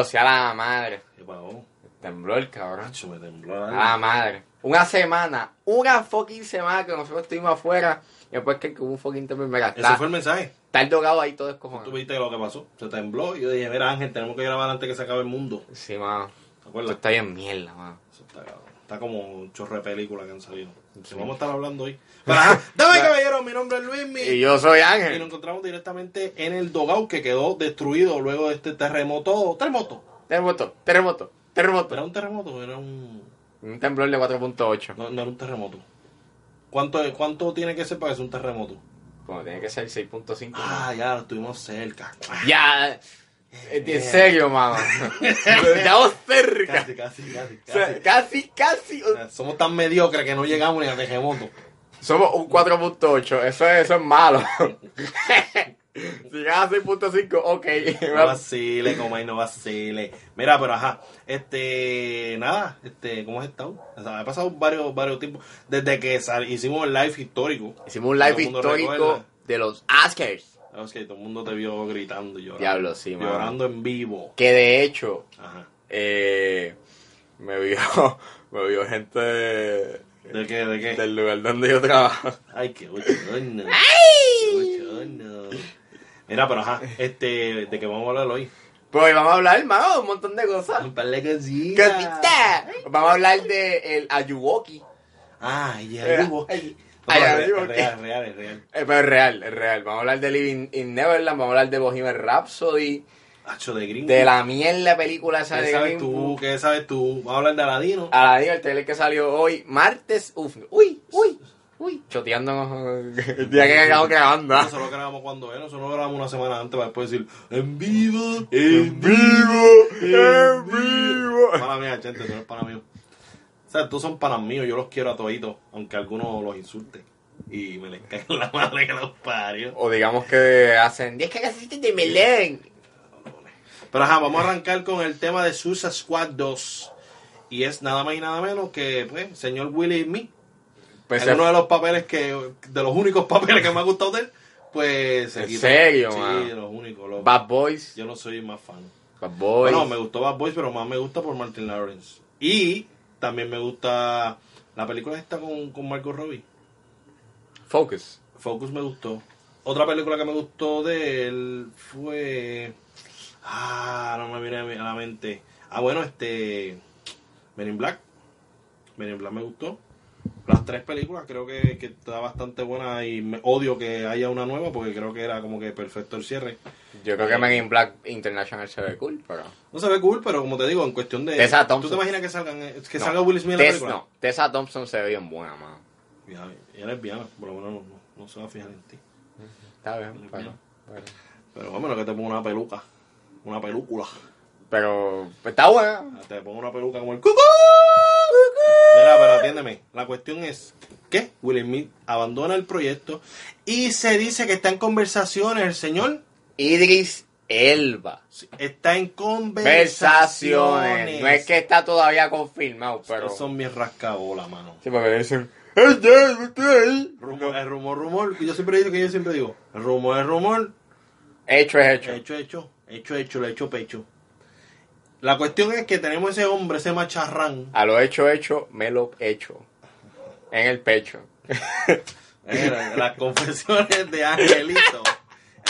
Ya lo sea la madre. ¿Qué pasó? Tembló el cabrón. Macho, me tembló la La madre. Una semana, una fucking semana que nosotros estuvimos afuera. Y después que hubo un fucking temblor. Mira, Ese fue el mensaje. está el dogado ahí todo Tú escojonado. viste lo que pasó. Se tembló y yo dije, mira Ángel, tenemos que grabar antes que se acabe el mundo. Sí, mano. ¿Te Esto acuerdas? está bien mierda, mano. Eso está, cabrón. está como un chorro de películas que han salido. Sí. Vamos a estar hablando hoy. Ajá, dame caballero, mi nombre es Luis Y yo soy Y nos Ángel. encontramos directamente en el Dogao que quedó destruido luego de este terremoto. ¿Terremoto? Terremoto, terremoto, terremoto. ¿Era un terremoto era un.? Un temblor de 4.8. No, no era un terremoto. ¿Cuánto, ¿Cuánto tiene que ser para que sea un terremoto? Como tiene que ser 6.5. Ah, ya, lo estuvimos cerca. Ya. Eh, En serio, mamá. Estamos cerca. Casi, casi, casi. O sea, casi. Casi, casi. Somos tan mediocres que no llegamos ni al terremoto. Somos un 4.8. Eso es, eso es malo. si llegas a 6.5, ok. No vacile, Comay, no vacile. Mira, pero ajá, este, nada, este, ¿cómo has estado? O sea, ha pasado varios, varios tiempos, desde que sal- hicimos el live histórico. Hicimos un live histórico recuerda. de los Que todo el mundo te vio gritando y llorando. Diablo, sí, mano. Llorando en vivo. Que de hecho, Ajá. eh, me vio, me vio gente ¿De qué? ¿De qué? del lugar donde yo trabajo. Ay, qué bochorno. Qué bochorno. Mira, pero ajá, este, ¿de qué vamos a hablar hoy? Pues hoy vamos a hablar, hermano, un montón de cosas. Un par de cositas. ¡Cosita! Vamos a hablar de el Ayuwoki. Ah, Eh, vivo. Ay, es, es real, es real, es real. Eh, pero es real, es real. Vamos a hablar de Living in Neverland, vamos a hablar de Bohemian Rhapsody, Hacho de gringo. de la mierda película esa ¿Qué de sabes Green tú? ¿Qué sabes tú? Vamos a hablar de Aladino. Aladdin, el trailer que salió hoy, martes, uf, uy, uy, uy, choteando el día que estamos grabando. Nosotros lo grabamos cuando era, nosotros lo grabamos una semana antes para después decir en vivo, En vivo, en vivo. Para mí, gente, no es para mí. O sea, tú son para míos, yo los quiero a toditos, aunque algunos los insulten. Y me les caigan la madre que los parió. O digamos que hacen 10 cagasitas de Melén. Pero ajá, vamos a arrancar con el tema de Suicide Squad 2. Y es nada más y nada menos que, pues, señor Willie Smith. Pues es uno de los papeles que, de los únicos papeles que me ha gustado de él, pues ¿En serio, Sí, mano? los únicos. los- Bad Boys, Yo no soy más fan. Bad Boys. Bueno, me gustó Bad Boys, pero más me gusta por Martin Lawrence. Y también me gusta la película esta con, con Marco Robbie. Focus. Focus me gustó. Otra película que me gustó de él fue... Ah, no me viene a la mente. Ah, bueno, este... Men in Black. Men in Black me gustó. Las tres películas creo que, que está bastante buena y me odio que haya una nueva porque creo que era como que perfecto el cierre. Yo creo que Men in Black International se ve cool, pero... No se ve cool, pero como te digo, en cuestión de... Tessa ¿Tú Thompson. te imaginas que, salgan, eh, que No. salga Will Smith en la Tess, película? no, Tessa Thompson se ve bien buena, mano. Ya, ella es lesbiana, por lo menos no, no, no se va a fijar en ti. Está bien, pero... Pero, Pero vámonos que te pongo una peluca. Una película. pero está buena. Te pongo una peluca como el cucú. Mira, pero atiéndeme. La cuestión es que Will Smith abandona el proyecto y se dice que está en conversaciones. El señor Idris Elba. está en conversaciones. No es que está todavía confirmado, pero... Estos son mis rascabolas, mano. Sí, porque dicen... ¡Ey, ya, yo estoy ahí! Rumor, el rumor, rumor. Yo siempre digo que yo siempre digo. El rumor es rumor. Hecho es hecho. Hecho, hecho. Hecho, hecho, le hecho pecho. La cuestión es que tenemos ese hombre, ese macharrán. A lo hecho, hecho, me lo hecho. En el pecho. Mira, las confesiones de Angelito.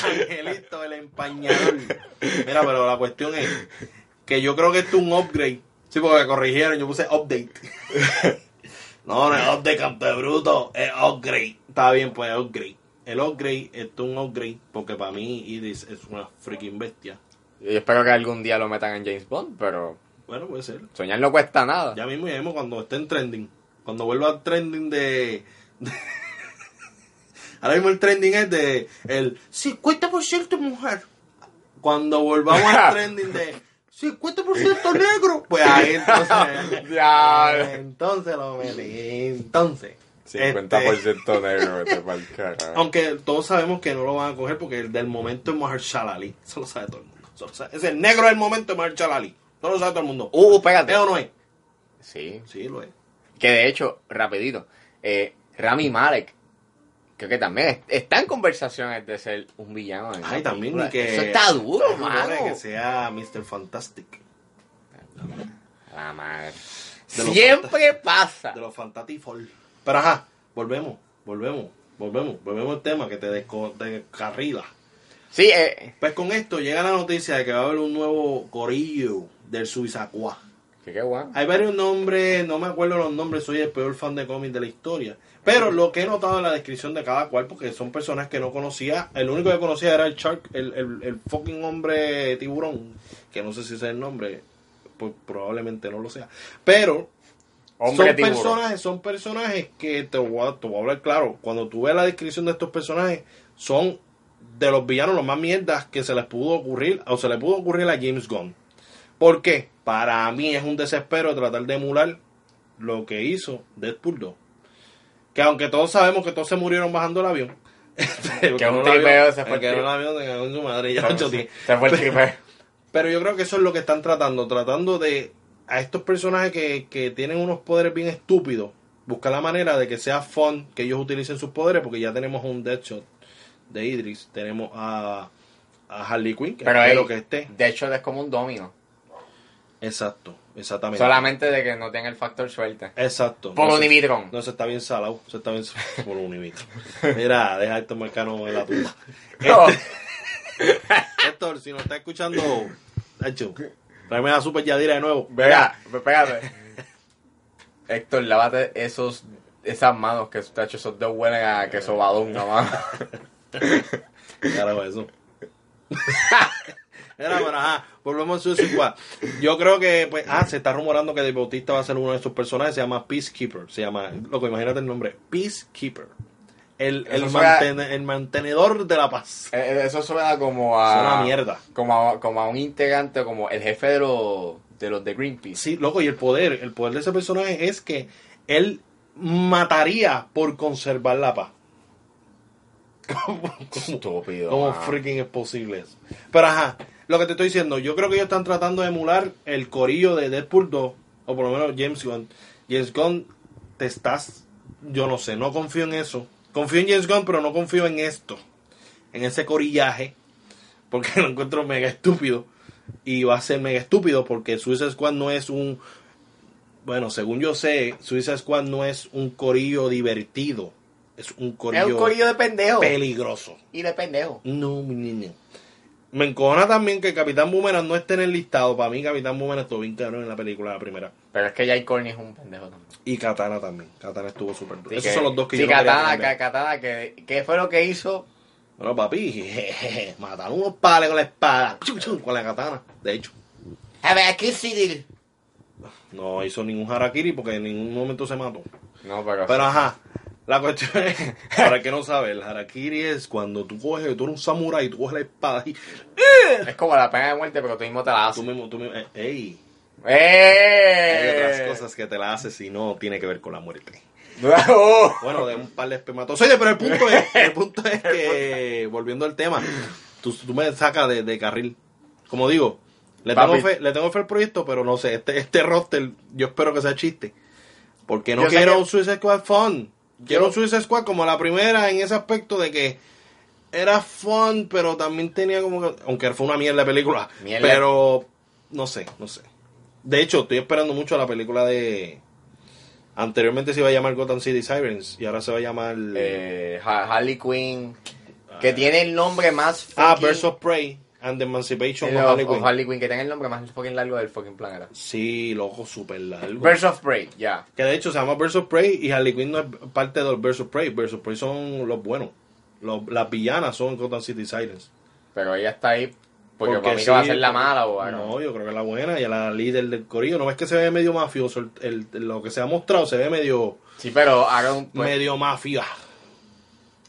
Angelito, el empañador. Mira, pero la cuestión es que yo creo que esto es un upgrade. Sí, porque corrigieron, yo puse update. No, no es update, canto de bruto, es upgrade. Está bien, pues es upgrade. El upgrade, esto es un upgrade, porque para mí Idris es una freaking bestia. Yo espero que algún día lo metan en James Bond, pero Bueno, puede ser. soñar no cuesta nada. Ya mismo mismo cuando esté en trending. Cuando vuelva al trending de... de- Ahora mismo el trending es de el 50% mujer. Cuando volvamos al trending de 50% negro, pues ahí entonces... Ya. entonces lo metí. Entonces... 50% negro, vete pa'l carajo. Aunque todos sabemos que no lo van a coger porque el del momento es Mahershala Ali. Eso lo sabe todo el mundo. Es el negro del momento es Mahershala Ali. Eso lo sabe todo el mundo. Uh, espérate. ¿Es o no es? Sí. Sí, lo es. Que de hecho, rapidito, eh, Rami Malek creo que también es- está en conversaciones de ser un villano. en Ay, también ni que... Eso está duro, mano. que sea Mr. Fantastic. La madre. De Siempre pasa. De los Fantatifol. Pero ajá, volvemos, volvemos, volvemos, volvemos al tema que te descarrila. Sí, eh, Pues con esto llega la noticia de que va a haber un nuevo corillo del Suiza Squad. que qué guay. Hay varios nombres, no me acuerdo los nombres, soy el peor fan de cómics de la historia. Pero lo que he notado en la descripción de cada cual, porque son personas que no conocía, el único que conocía era el Shark, el, el, el fucking hombre tiburón, que no sé si ese es el nombre, pues probablemente no lo sea. Pero Hombre son tiburón. personajes, son personajes que te voy, a, te voy a hablar claro. Cuando tú ves la descripción de estos personajes, son de los villanos los más mierdas que se les pudo ocurrir, o se le pudo ocurrir a James Gunn. ¿Por qué? Para mí es un desespero tratar de emular lo que hizo Deadpool 2. Que aunque todos sabemos que todos se murieron bajando el avión. Que un tripeo, avión- se fue el avión, su madre. Ya días. se fue el tripeo. Pero yo creo que eso es lo que están tratando, tratando de a estos personajes que, que tienen unos poderes bien estúpidos, buscar la manera de que sea fun que ellos utilicen sus poderes, porque ya tenemos un Deadshot de Idris, tenemos a, a Harley Quinn, que Pero espero ey, que esté. de hecho es como un domino. Exacto, exactamente. Solamente de que no tenga el factor suerte. Exacto. Por No se-. No, se está bien salado, se está bien salado por Unividron. Mira, deja esto marcano en la tumba. No. Héctor, si nos está escuchando, hecho, tráeme la Super Yadira de nuevo. Venga, espérate. Héctor, lávate esos, esas manos que tacho, esos dos huelen a queso badón, nomás. Carajo, eso. Era, pero ajá, volvemos a Suicide Squad. Yo creo que, pues, ah, se está rumorando que Dave Bautista va a ser uno de estos personajes, se llama Peacekeeper, se llama, loco, imagínate el nombre, Peacekeeper. El, el, suena- el mantenedor de la paz. Eh, Eso suena como a. Es una mierda. Como a, como a un integrante, como el jefe de los de, los de Greenpeace. Sí, loco, y el poder, el poder de ese personaje es que él mataría por conservar la paz. ¿Cómo, Estúpido. cómo freaking es posible eso? Pero ajá, lo que te estoy diciendo, yo creo que ellos están tratando de emular el corillo de Deadpool 2, o por lo menos James Gunn. James Gunn, te estás, yo no sé, no confío en eso. Confío en James Gunn, pero no confío en esto, en ese corillaje, porque lo encuentro mega estúpido. Y va a ser mega estúpido porque Suicide Squad no es un. Bueno, según yo sé, Suicide Squad no es un corillo divertido. Es un corillo, Es un corillo de pendejo. peligroso. Y de pendejo. No, mi niño. Me encojona también que Capitán Boomerang no esté en el listado. Para mí, Capitán Boomerang estuvo bien cabrón en la película, la primera. Pero es que Jay Corny es un pendejo también. Y Katana también. Katana estuvo súper duro. Sí, Esos que- son los dos que sí, yo Katana, Katana, que, ¿qué fue lo que hizo? Bueno, papi, jejeje, mataron unos pales con la espada. Chum, chum, con la katana, de hecho. A ver, aquí sí. No hizo ningún harakiri porque en ningún momento se mató. No, pero. Pero ajá, la cuestión es, para el que no sabe, el harakiri es cuando tú coges, tú eres un samurái, tú coges la espada y es como la pena de muerte, pero tú mismo te la tú haces. mismo, tú mismo, eh, ey, ¡Eh! hay otras cosas que te la haces y no tiene que ver con la muerte. Oh. Bueno, de un par de espermatozoides, pero el punto es, el punto es que, volviendo al tema, tú, tú me sacas de, de carril. Como digo, le tengo, fe, le tengo fe al proyecto, pero no sé, este, este roster, yo espero que sea chiste. Porque no Yo quiero un Suicide Squad fun. Quiero Suicide Squad como la primera en ese aspecto de que era fun, pero también tenía como que, aunque fue una mierda de película, Mierda. pero no sé, no sé. De hecho, estoy esperando mucho la película de anteriormente se iba a llamar Gotham City Sirens y ahora se va a llamar Eh, Ha- Harley Quinn. Que tiene el nombre más. Ah, fucking- Birds of Prey and the Emancipation of of- Harley Quinn. Harley Quinn, que tiene el nombre más fucking largo del fucking planeta. Sí, loco, súper largo. Birds of Prey, ya. Que de hecho se llama Birds of Prey y Harley Quinn no es parte de los Birds of Prey. Birds of Prey son los buenos. Los- las villanas son Gotham City Sirens. Pero ella está ahí. Porque, Porque para mí sí, que va a ser la mala o algo. No, yo creo que es la buena y la líder del corillo. ¿No ves que se ve medio mafioso? El, el- lo que se ha mostrado se ve medio, Sí, pero haga un. pues, medio mafia.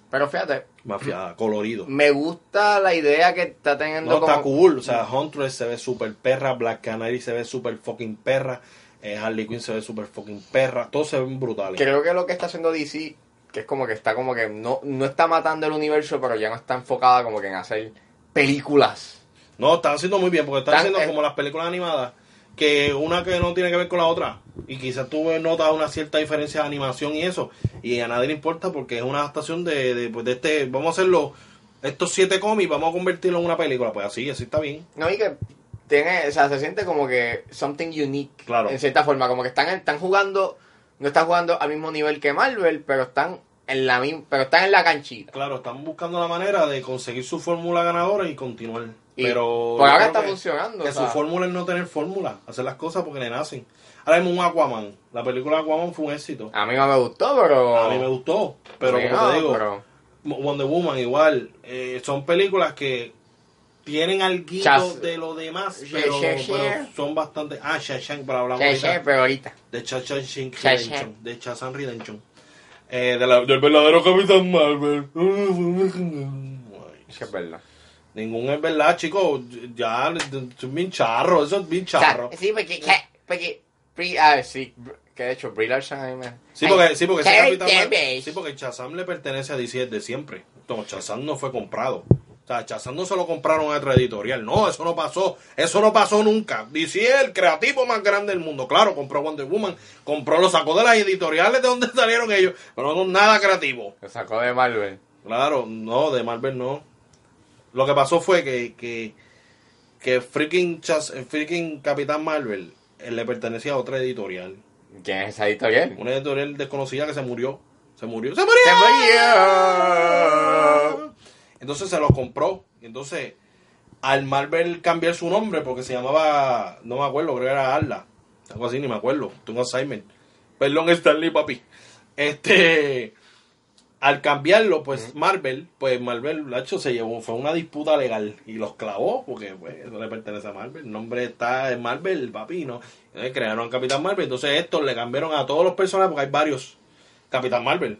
pero fíjate, Mafia, colorido. me gusta la idea que está teniendo No, como. está cool. O sea, Huntress se ve super perra, Black Canary se ve super fucking perra, eh, Harley Quinn se ve super fucking perra. Todos se ven brutales. Creo que lo que está haciendo DC, que es como que está como que no, no está matando el universo, pero ya no está enfocada como que en hacer películas. No, están haciendo muy bien porque están Están- haciendo como las películas animadas que una que no tiene que ver con la otra. Y quizás tú notas una cierta diferencia de animación y eso. Y a nadie le importa porque es una adaptación de, de, pues, de este. Vamos a hacerlo. Estos siete cómics, vamos a convertirlo en una película. Pues así, así está bien. No, y que tiene, o sea, se siente como que something unique. Claro. En cierta forma, como que están, están jugando, no están jugando al mismo nivel que Marvel, pero están en la misma, pero están en la canchita. Claro, están buscando la manera de conseguir su fórmula ganadora y continuar. Y Pero. yo ahora está que- funcionando. Que o su sea, fórmula es no tener fórmula, hacer las cosas porque le nacen. Ahora mismo un Aquaman. La película Aquaman fue un éxito. a mí no me gustó, pero. A mí me gustó, pero como no, te digo, pero- Wonder Woman igual, eh, son películas que tienen algo de lo demás, pero, pero son bastante... Ah, Shashank, para hablar Sí, sí, pero ahorita. de Shashank. Redemption, de Shazam Redemption. Eh, de la- del verdadero Capitán Marvel. Es verdad. Ningún es verdad, chicos. Ya, es bien charro, eso es bien O sea, charro. sí, porque, que- porque, ah, sí, que de hecho, Brie Larson a mí me... Sí, porque, sí, porque ese Capitán Marvel- sí, porque Shazam le pertenece a DC desde siempre. No, Shazam no fue comprado. O sea, Shazam no se lo compraron a otra editorial. No, eso no pasó. Eso no pasó nunca. DC es el creativo más grande del mundo. Claro, compró Wonder Woman. Compró, lo sacó de las editoriales de donde salieron ellos. Pero no nada creativo. Lo sacó de Marvel. Claro, no, de Marvel no. Lo que pasó fue que, que, que freaking, freaking Capitán Marvel le pertenecía a otra editorial. ¿Quién es esa editorial? Una editorial desconocida que se murió. Se murió. ¡Se murió! ¡Se murió! Entonces se lo compró. Entonces, al Marvel cambiar su nombre, porque se llamaba, no me acuerdo, creo que era Arla. Algo así, ni me acuerdo. Tengo assignment. Perdón, Stanley, papi. Este, al cambiarlo, pues Marvel, pues Marvel, hecho, se llevó, fue una disputa legal y los clavó, porque pues eso le pertenece a Marvel. El nombre está en Marvel, papi, ¿no? Entonces crearon a Capitán Marvel. Entonces estos le cambiaron a todos los personajes, porque hay varios Capitán Marvel.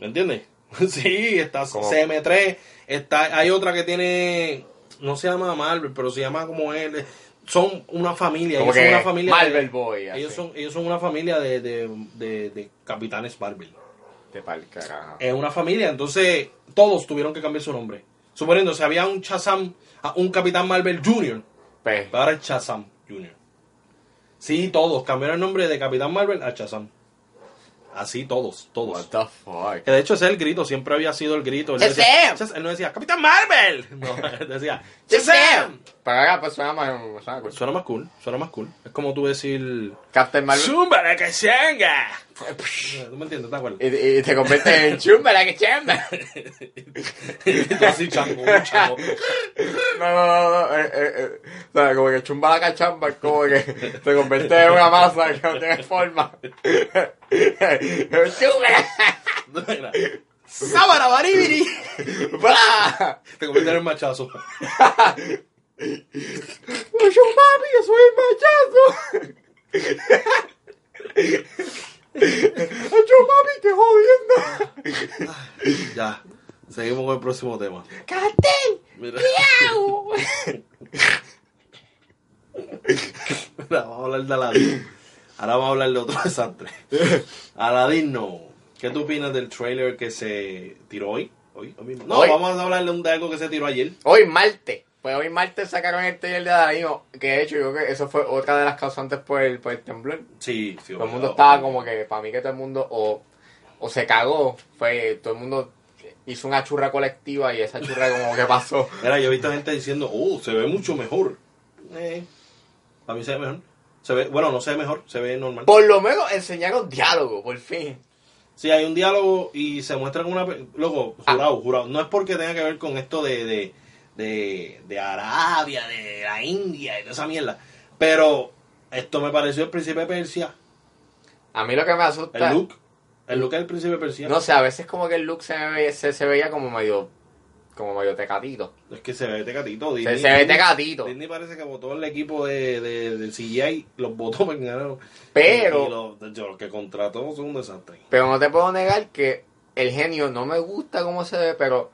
¿Me entiendes? sí, está ¿Cómo? CM3, está, hay otra que tiene, no se llama Marvel, pero se llama como él. Son una familia, ellos son una familia. Marvel de, Boy, así. ellos son, ellos son una familia de, de, de, de capitanes Marvel. Pa'l carajo. Es una familia, entonces todos tuvieron que cambiar su nombre. Suponiendo, si había un Shazam, ah, un Capitán Marvel Jr., Pues, ahora es Shazam Jr. Sí, todos cambiaron el nombre de Capitán Marvel a Shazam. Así todos, todos. what the fuck. Que de hecho ese es el grito, siempre había sido el grito. Él, él no decía ¡Capitán Marvel! No, él decía ¡Shazam! Pero ahora pues suena más, suena cool. Suena más cool, suena más cool. Es como tú decir Captain Marvel. ¡Zumba la cachanga! ¿Tú me entiendes? ¿Te acuerdas? Y, y te conviertes en chumba la que chamba. Tú así chango, un chango. No, no, no, no. Eh, eh, eh. O sea, como que chumba la cachamba es como que te convierte en una masa que no tiene forma. chumba la... ¡Sábara, baribiri! ¡Bah! Te conviertes en el machazo. ¡Yo, papi, yo soy el machazo! ¡Yo, papi, qué jodienda! Ya. Seguimos con el próximo tema. ¡Cartel! Mira, ¡Miau! mira, vamos a hablar de Aladdin. Ahora vamos a hablar de otro desastre. Aladdin no. ¿Qué tú opinas del trailer que se tiró hoy? ¿Hoy? ¿Hoy mismo? No, Hoy. vamos a hablar de, un- de algo que se tiró ayer. Hoy martes. Pues hoy martes sacaron el trailer de Darío. Que de hecho yo creo que eso fue otra de las causantes por el, por el temblor. Sí, sí. Todo el mundo estaba como que, para mí que todo el mundo o, o se cagó, fue, todo el mundo hizo una churra colectiva y esa churra como que pasó. Mira, yo he visto gente diciendo, oh, se ve mucho mejor. Eh, para mí se ve mejor. Se ve, bueno, no se ve mejor, se ve normal. Por lo menos enseñaron diálogo, por fin. Sí, hay un diálogo y se muestra como una... Loco, jurado, jurado. No es porque tenga que ver con esto de, de, de, de Arabia, de la India y toda esa mierda. Pero esto me pareció el príncipe de Persia. A mí lo que me asusta, El look. El look del príncipe de Persia. no sé, a veces como que el look se, me ve- se, se veía como medio, como medio tecatito. Es que se ve tecatito. Disney- se ve tecatito. Disney parece que votó el equipo de, de- del CGI, los votó ganaron. Pero- Y de los que contrató son un desastre. Pero no te puedo negar que el genio no me gusta cómo se ve, pero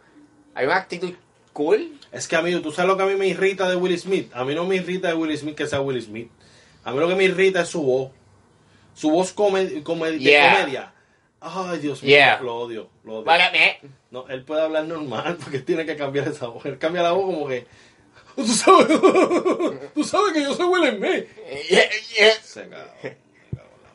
hay una actitud cool. Es que a mí, tú sabes lo que a mí me irrita de Will Smith. A mí no me irrita de Will Smith que sea Will Smith. A mí lo que me irrita es su voz. Su voz come- come- de comedia. Ay, Dios mío, Yeah. lo odio, lo odio. Vale, eh. No, él puede hablar normal porque tiene que cambiar esa voz. Él cambia la voz como que... Tú sabes, tú sabes que yo soy Will Smith. Yeah, yeah. Se la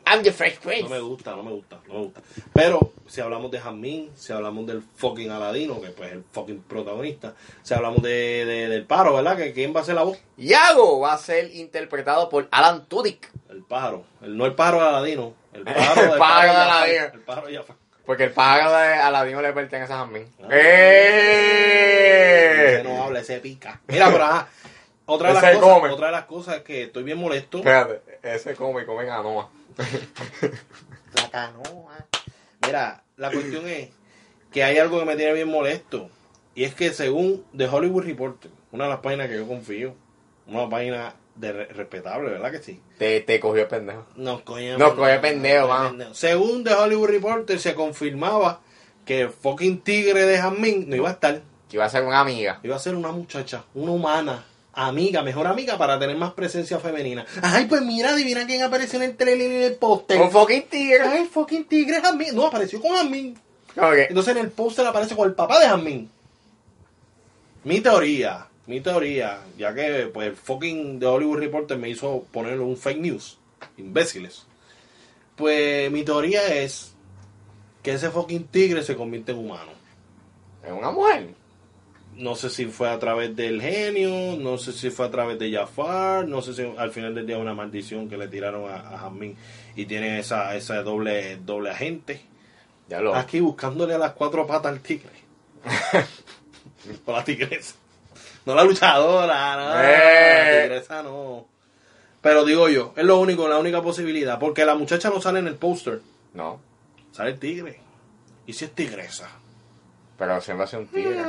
I'm the Fresh Prince. No me gusta, no me gusta, no me gusta. Pero si hablamos de Jasmine, si hablamos del fucking Aladino, que pues es el fucking protagonista, si hablamos de, de- del pájaro, ¿verdad? Que quién va a ser la voz? Yago va a ser interpretado por Alan Tudyk. El pájaro. El, no el pájaro de Aladino, el pájaro, El del pájaro de Aladino. El pájaro de. Porque el pájaro de Aladino le pertenece a Jasmine. Ah. ¡Eh! Ese no habla, ese pica. Mira, pero ajá. Otra de, las cosas, come. otra de las cosas que estoy bien molesto. Espérate, ese come y come en Anoa. La canoa. Mira, la cuestión es que hay algo que me tiene bien molesto. Y es que según The Hollywood Reporter, una de las páginas que yo confío, una página de re- respetable, ¿verdad que sí? Te, te cogió el pendejo. No, coño. No, coño, pendejo. Según The Hollywood Reporter se confirmaba que el fucking tigre de Jasmine no iba a estar. Que iba a ser una amiga. Iba a ser una muchacha, una humana, amiga, mejor amiga para tener más presencia femenina. Ay, pues mira, adivina quién apareció en el trailer y en el póster. Un fucking tigre. Ay, el fucking tigre Jasmine. No, apareció con Jasmine. Ok. Entonces en el póster aparece con el papá de Jasmine. Mi teoría, mi teoría, ya que pues el fucking The Hollywood Reporter me hizo poner un fake news, imbéciles. Pues mi teoría es que ese fucking tigre se convierte en humano. Es una mujer. No sé si fue a través del genio, no sé si fue a través de Jafar, no sé si al final del día una maldición que le tiraron a, a Jasmine y tiene esa, esa doble, doble agente. Ya lo. Aquí buscándole a las cuatro patas al tigre. Por la tigresa. No la luchadora, no. Eh. La tigresa no. Pero digo yo, es lo único, la única posibilidad. Porque la muchacha no sale en el póster. No. Sale el tigre. ¿Y si es tigresa? Pero siempre va a ser un tigre.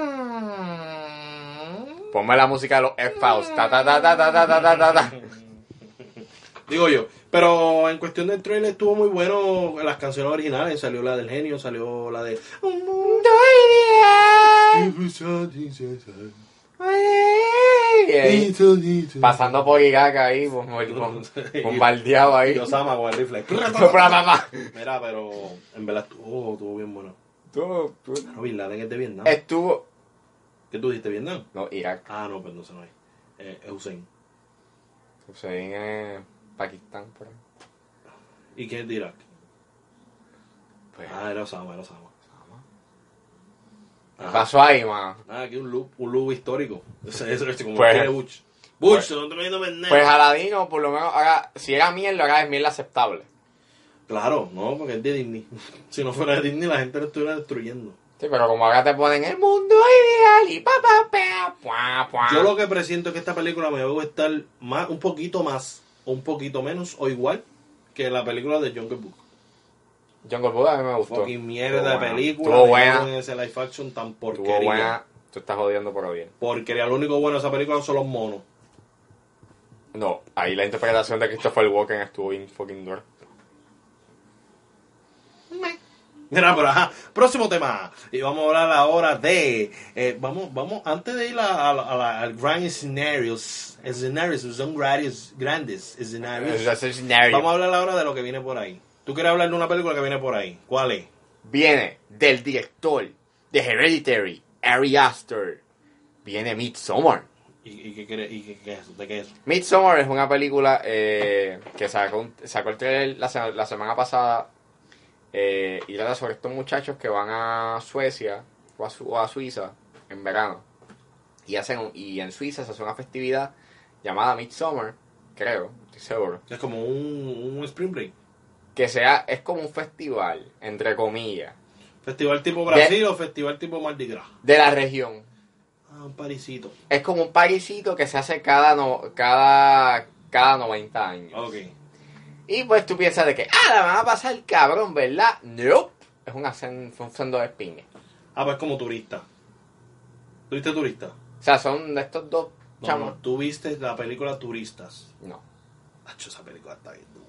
Ponme la música de los F-Files. Ta ta ta ta ta ta ta ta ta ta. Digo yo. Pero en cuestión del trailer estuvo muy bueno las canciones originales. Salió la del genio, salió la de... Un mundo ideal. Eh, Pasando por Irak ahí, bom- bom- bombardeado ahí. Y Osama con el rifle. Mira, pero en verdad estuvo, estuvo bien bueno. Tú- tú- No, Bin Laden es de Vietnam. Estuvo. ¿Qué tú dijiste, Vietnam? No, Irak. Ah, no, pues no se no es. Eh, es Hussein. Hussein es Pakistán, por ahí. ¿Y qué es de Irak? Pues, Ah, era Osama, era Osama. ¿Qué Ajá. pasó ahí, man? Ah, aquí un loop, un loop histórico. Ese, ese, como Pues- tiene Bush. Bush, pues- no te viendo pendejo. Pues Aladino, por lo menos, haga, si era mierda, ahora es mierda aceptable. Claro, no, porque es de Disney. si no fuera de Disney, la gente lo estuviera destruyendo. Sí, pero como ahora te ponen el mundo ideal y pa pa pa, pua. Yo lo que presiento es que esta película me va a gustar más, un poquito más, o un poquito menos, o igual que la película de Jungle Book. Jungle Book a mí me gustó. Fucking mierda de película. Estuvo buena. en ese live action tan porquería. Estuvo buena. Tú estás jodiendo por bien. Porquería. Lo único bueno de esa película son los monos. No, ahí la interpretación de Christopher Walken estuvo bien fucking dura. Mira, pero ajá. Próximo tema. Y vamos a hablar ahora de. eh, vamos, vamos, antes de ir a, a, a grand escenarios. Escenarios, son grandes, grandes escenarios. Vamos a hablar ahora de lo que viene por ahí. ¿Tú quieres hablar de una película que viene por ahí? ¿Cuál es? Viene del director de Hereditary, Ari Aster. Viene Midsommar. ¿Y, y qué, quiere- y qué- qué es eso? ¿De qué es eso? Midsommar es una película eh, que sacó, sacó el trailer la, la semana pasada eh, y trata sobre estos muchachos que van a Suecia o a, Su- o a Suiza en verano y hacen un- y en Suiza se hace una festividad llamada Midsummer, creo, estoy seguro, Es como un, un Spring Break. que sea es como un festival entre comillas ¿Festival tipo Brasil o festival tipo Mardi Gras? de la región. Ah, un parisito. Es como un parisito que se hace cada no, cada cada 90 años. Ok. Y pues tú piensas de que, ah, la van a pasar cabrón, ¿verdad? Nope. Es sen- un sendo de espinas. Ah, pues como turista. ¿Tuviste turista? O sea, son de estos dos No, chamos. no, tú viste la película Turistas. No. Acho, esa película está bien dura.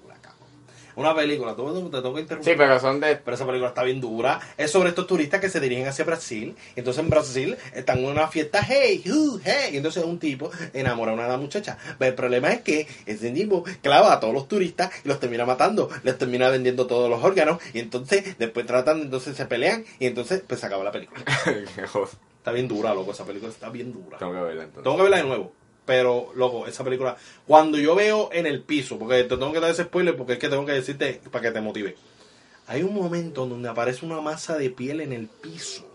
Una película, tú te tengo que interrumpir. Sí, pero son de... Pero esa película está bien dura. Es sobre estos turistas que se dirigen hacia Brasil. Entonces en Brasil están en una fiesta, hey, uh, hey. Y entonces un tipo enamora a una muchacha. Pero el problema es que ese tipo clava a todos los turistas y los termina matando. Les termina vendiendo todos los órganos. Y entonces después tratan, entonces se pelean. Y entonces pues se acaba la película. Está bien dura, loco. Esa película está bien dura. Tengo que verla entonces. Tengo que verla de nuevo. Pero, loco, esa película, cuando yo veo en el piso, porque te tengo que dar ese spoiler porque es que tengo que decirte para que te motive. Hay un momento donde aparece una masa de piel en el piso.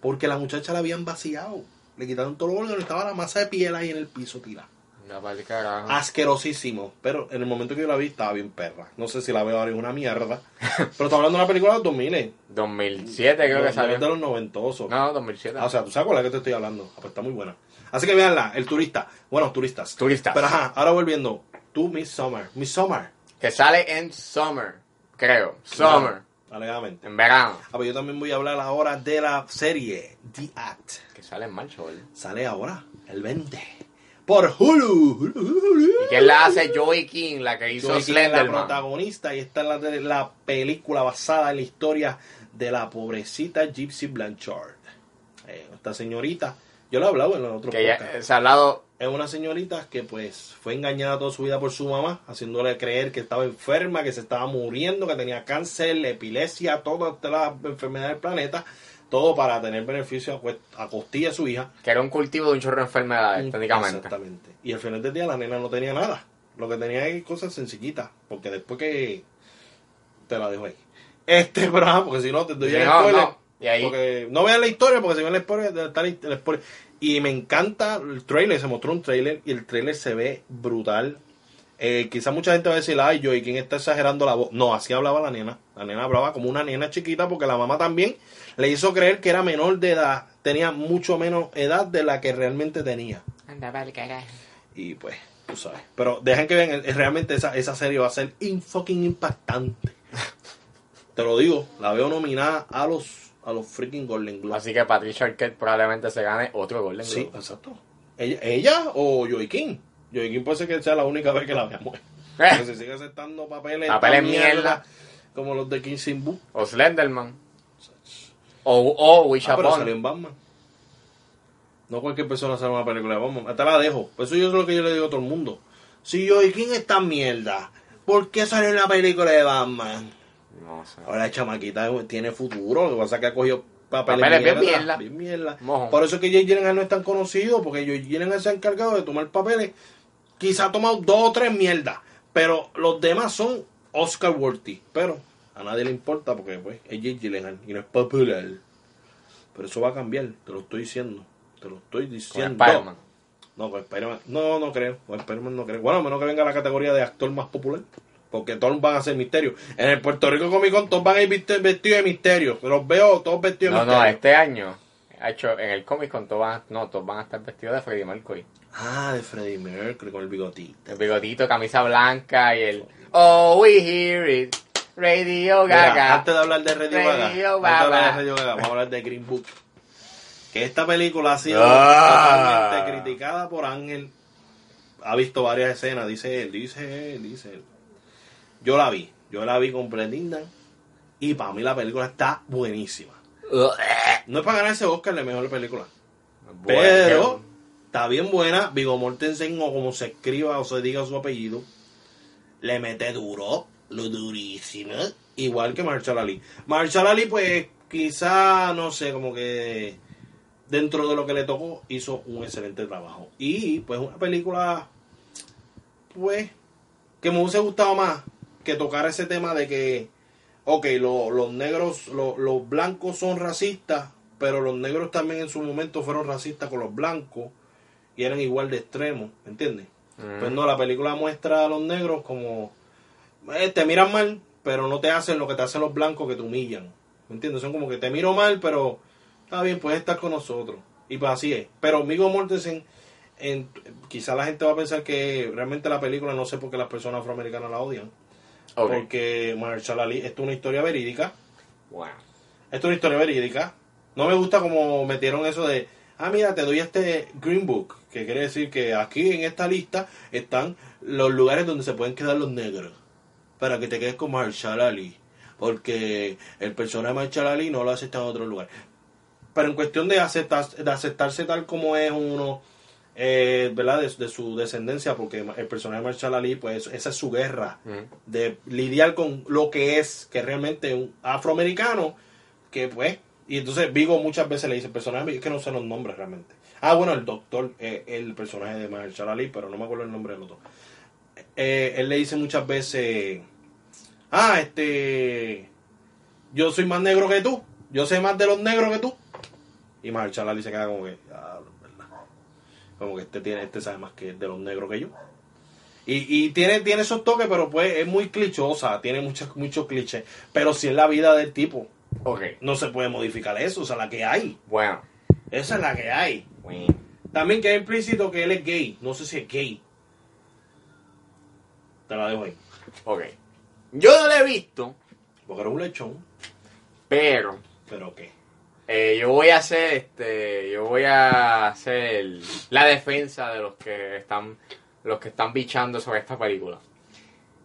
Porque la muchacha la habían vaciado. Le quitaron todo lo órganos, estaba la masa de piel ahí en el piso tirada. No, el carajo. Asquerosísimo. Pero en el momento que yo la vi estaba bien perra. No sé si la veo ahora es una mierda. Pero estamos hablando de una película de los 2000. 2007 creo que salió. de los noventosos. No, 2007. Ah, o sea, tú sabes con la que te estoy hablando. Ah, pues está muy buena. Así que véanla, El Turista. Bueno, turistas. Turistas. Pero ajá, ahora volviendo. Tú, Miss Summer. Miss Summer. Que sale en Summer, creo. Summer. Alegadamente. En verano. Ah, pues yo también voy a hablar ahora de la serie The Act. Que sale en marzo, ¿verdad? Sale ahora, el 20. Por Hulu. ¿Y quién la hace? Joey King, la que hizo Joey King es la Slenderman. protagonista y esta es la, la película basada en la historia de la pobrecita Gypsy Blanchard. Eh, esta señorita, yo lo he hablado en los otros Que ella, podcasts. se ha hablado Es una señorita que pues fue engañada toda su vida por su mamá, haciéndole creer que estaba enferma, que se estaba muriendo, que tenía cáncer, epilepsia, todas las enfermedades del planeta, todo para tener beneficio a, costilla de su hija. que era un cultivo de un chorro de enfermedades, técnicamente. Exactamente. Y al final del día la nena no tenía nada. Lo que tenía es cosas sencillitas. Porque después que te la dejo ahí. Este, pero porque si no te doy Sí, el no, spoiler. no. Y ahí- Porque no vean la historia, porque si ven la historia, el el spoiler. Y me encanta el trailer, se mostró un trailer y el trailer se ve brutal. Eh, quizá mucha gente va a decir, ay, yo, ¿y quién está exagerando la voz? No, así hablaba la nena. La nena hablaba como una nena chiquita porque la mamá también le hizo creer que era menor de edad. Tenía mucho menos edad de la que realmente tenía. Anda, vale, carajo. Y pues, tú sabes. Pero dejen que vean, eh, realmente esa, esa serie va a ser in fucking impactante. Te lo digo, la veo nominada a los a los freaking Golden Globes. Así que Patricia Arquette probablemente se gane otro Golden Sí, Globe. exacto. ¿Ella, ella o Joey King? Joey King puede ser que sea la única vez que la veamos. Eh, Que se sigue aceptando papeles, Papeles mierda. como los de King Simbu. o Slenderman. O, o Wish Ah, pero salió en Batman. No cualquier persona sale en una película de Batman. Hasta la dejo. Por eso yo es lo que yo le digo a todo el mundo. Si Joey King es tan mierda, ¿por qué salió en la película de Batman? No sé. Ahora la chamaquita tiene futuro. Lo que pasa es que ha cogido papeles, Papeles bien mierda, bien. Por eso es que Jay Gyllenhaal no es tan conocido, porque Jay Gyllenhaal se ha encargado de tomar papeles. Quizá ha tomado dos o tres mierdas, pero los demás son Oscar worthy. Pero a nadie le importa porque pues, es Jay Gyllenhaal y no es popular. Pero eso va a cambiar, te lo estoy diciendo. Te lo estoy Con diciendo. Spider-Man. No, con Spider-Man. No, no creo. Con Spider-Man no creo. Bueno, a menos que venga la categoría de actor más popular. Porque todos van a ser misterios. En el Puerto Rico Comic Con todos van a ir vestidos de misterio. Los veo todos vestidos de No, no, misterio. este año, ha hecho, en el Comic Con todos van, no, todos van a estar vestidos de Freddie Mercury. Ah, de Freddie Mercury con el bigotito. El bigotito, camisa blanca y el Oh, we hear it. Radio Mira, Gaga. antes de hablar de Radio Gaga, antes de hablar de. Radio Gaga, vamos a hablar de Green Book. Que esta película ha sido Ah. totalmente criticada por Ángel. Ha visto varias escenas, dice él, dice él, dice él. Yo la vi, yo la vi completita y para mí la película está buenísima. No es para ganarse Oscar de mejor película, pero está bien buena. Vigo Mortensen o como se escriba o se diga su apellido, le mete duro, lo durísimo, igual que Marshall Ali. Marshall Ali, pues, quizá, no sé, como que dentro de lo que le tocó, hizo un excelente trabajo. Y, pues, una película, pues, que me hubiese gustado más que tocar ese tema de que, ok, lo- los negros, lo- los blancos son racistas, pero los negros también en su momento fueron racistas con los blancos y eran igual de extremos, ¿me entiendes? Mm. Pues no, la película muestra a los negros como eh, te miran mal, pero no te hacen lo que te hacen los blancos que te humillan. ¿Me entiendes? Son como que te miro mal, pero está bien, puedes estar con nosotros. Y pues así es. Pero Migo Mortensen, en, quizá la gente va a pensar que realmente la película, no sé por qué las personas afroamericanas la odian. Porque Marshall Ali, esto es una historia verídica. Wow. Esto es una historia verídica. No me gusta como metieron eso de, ah, mira, te doy este Green Book, que quiere decir que aquí en esta lista están los lugares donde se pueden quedar los negros, para que te quedes con Marshall Ali, porque el personaje de Marshall Ali no lo aceptan en otro lugar. Pero en cuestión de, aceptar, de aceptarse tal como es uno, eh, ¿verdad? De, de su descendencia, porque el personaje de Marshall Ali, pues esa es su guerra Mm. de lidiar con lo que es que realmente un afroamericano que pues y entonces Vigo muchas veces le dice personajes es que no sé los nombres realmente Ah, bueno, el doctor, eh, el personaje de Mahershala Ali, pero no me acuerdo el nombre del otro. Eh, él le dice muchas veces, ah, este, yo soy más negro que tú, yo sé más de los negros que tú. Y Mahershala Ali se queda como que, ah. Como que este tiene, este sabe más que de los negros que yo. Y, y tiene, tiene esos toques, pero pues es muy clichosa, tiene muchos muchos clichés. Pero si es la vida del tipo, Ok, no se puede modificar eso, o sea, la que hay. bueno. Esa es la que hay. bueno. También queda implícito que él es gay. No sé si es gay. Te la dejo ahí. Ok. Yo no lo he visto, Porque era un lechón. pero Pero qué. Eh, yo voy a hacer este, yo voy a hacer la defensa de los que están, los que están bichando sobre esta película.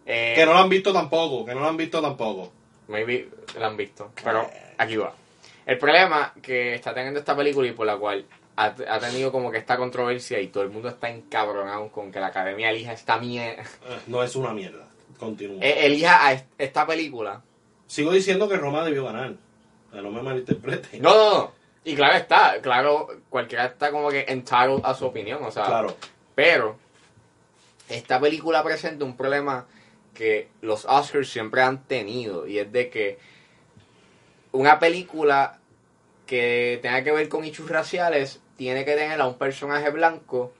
Eh, Que no la han visto tampoco. Que no la han visto tampoco. Maybe la han visto, pero aquí va. El problema que está teniendo esta película y por la cual ha, ha tenido como que esta controversia y todo el mundo está encabronado con que la academia elija esta mierda, Eh, No es una mierda. Continúa. elija a est- esta película. Sigo diciendo que Roma debió ganar. No me malinterprete. No, no, no. Y claro está, claro, cualquiera está como que entitled a su opinión, o sea, Claro. pero esta película presenta un problema que los Oscars siempre han tenido y es de que una película que tenga que ver con hechos raciales tiene que tener a un personaje blanco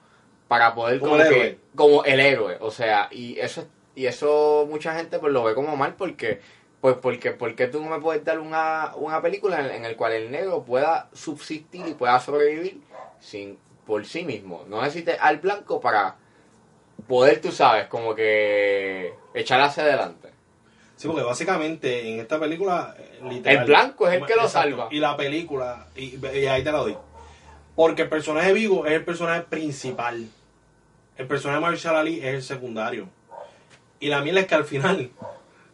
para poder Como como, el que- héroe. como el héroe, o sea, y eso y eso mucha gente pues lo ve como mal porque pues porque porque tú no me puedes dar una, una película en, en el cual el negro pueda subsistir y pueda sobrevivir sin por sí mismo, no necesites al blanco para poder, tú sabes, como que echar hacia adelante. Sí, porque básicamente en esta película, eh, literal, El blanco es el que lo Exacto. salva. Y la película, y, y ahí te la doy. Porque el personaje Vigo es el personaje principal. El personaje de Marshall Ali es el secundario. Y la miel es que al final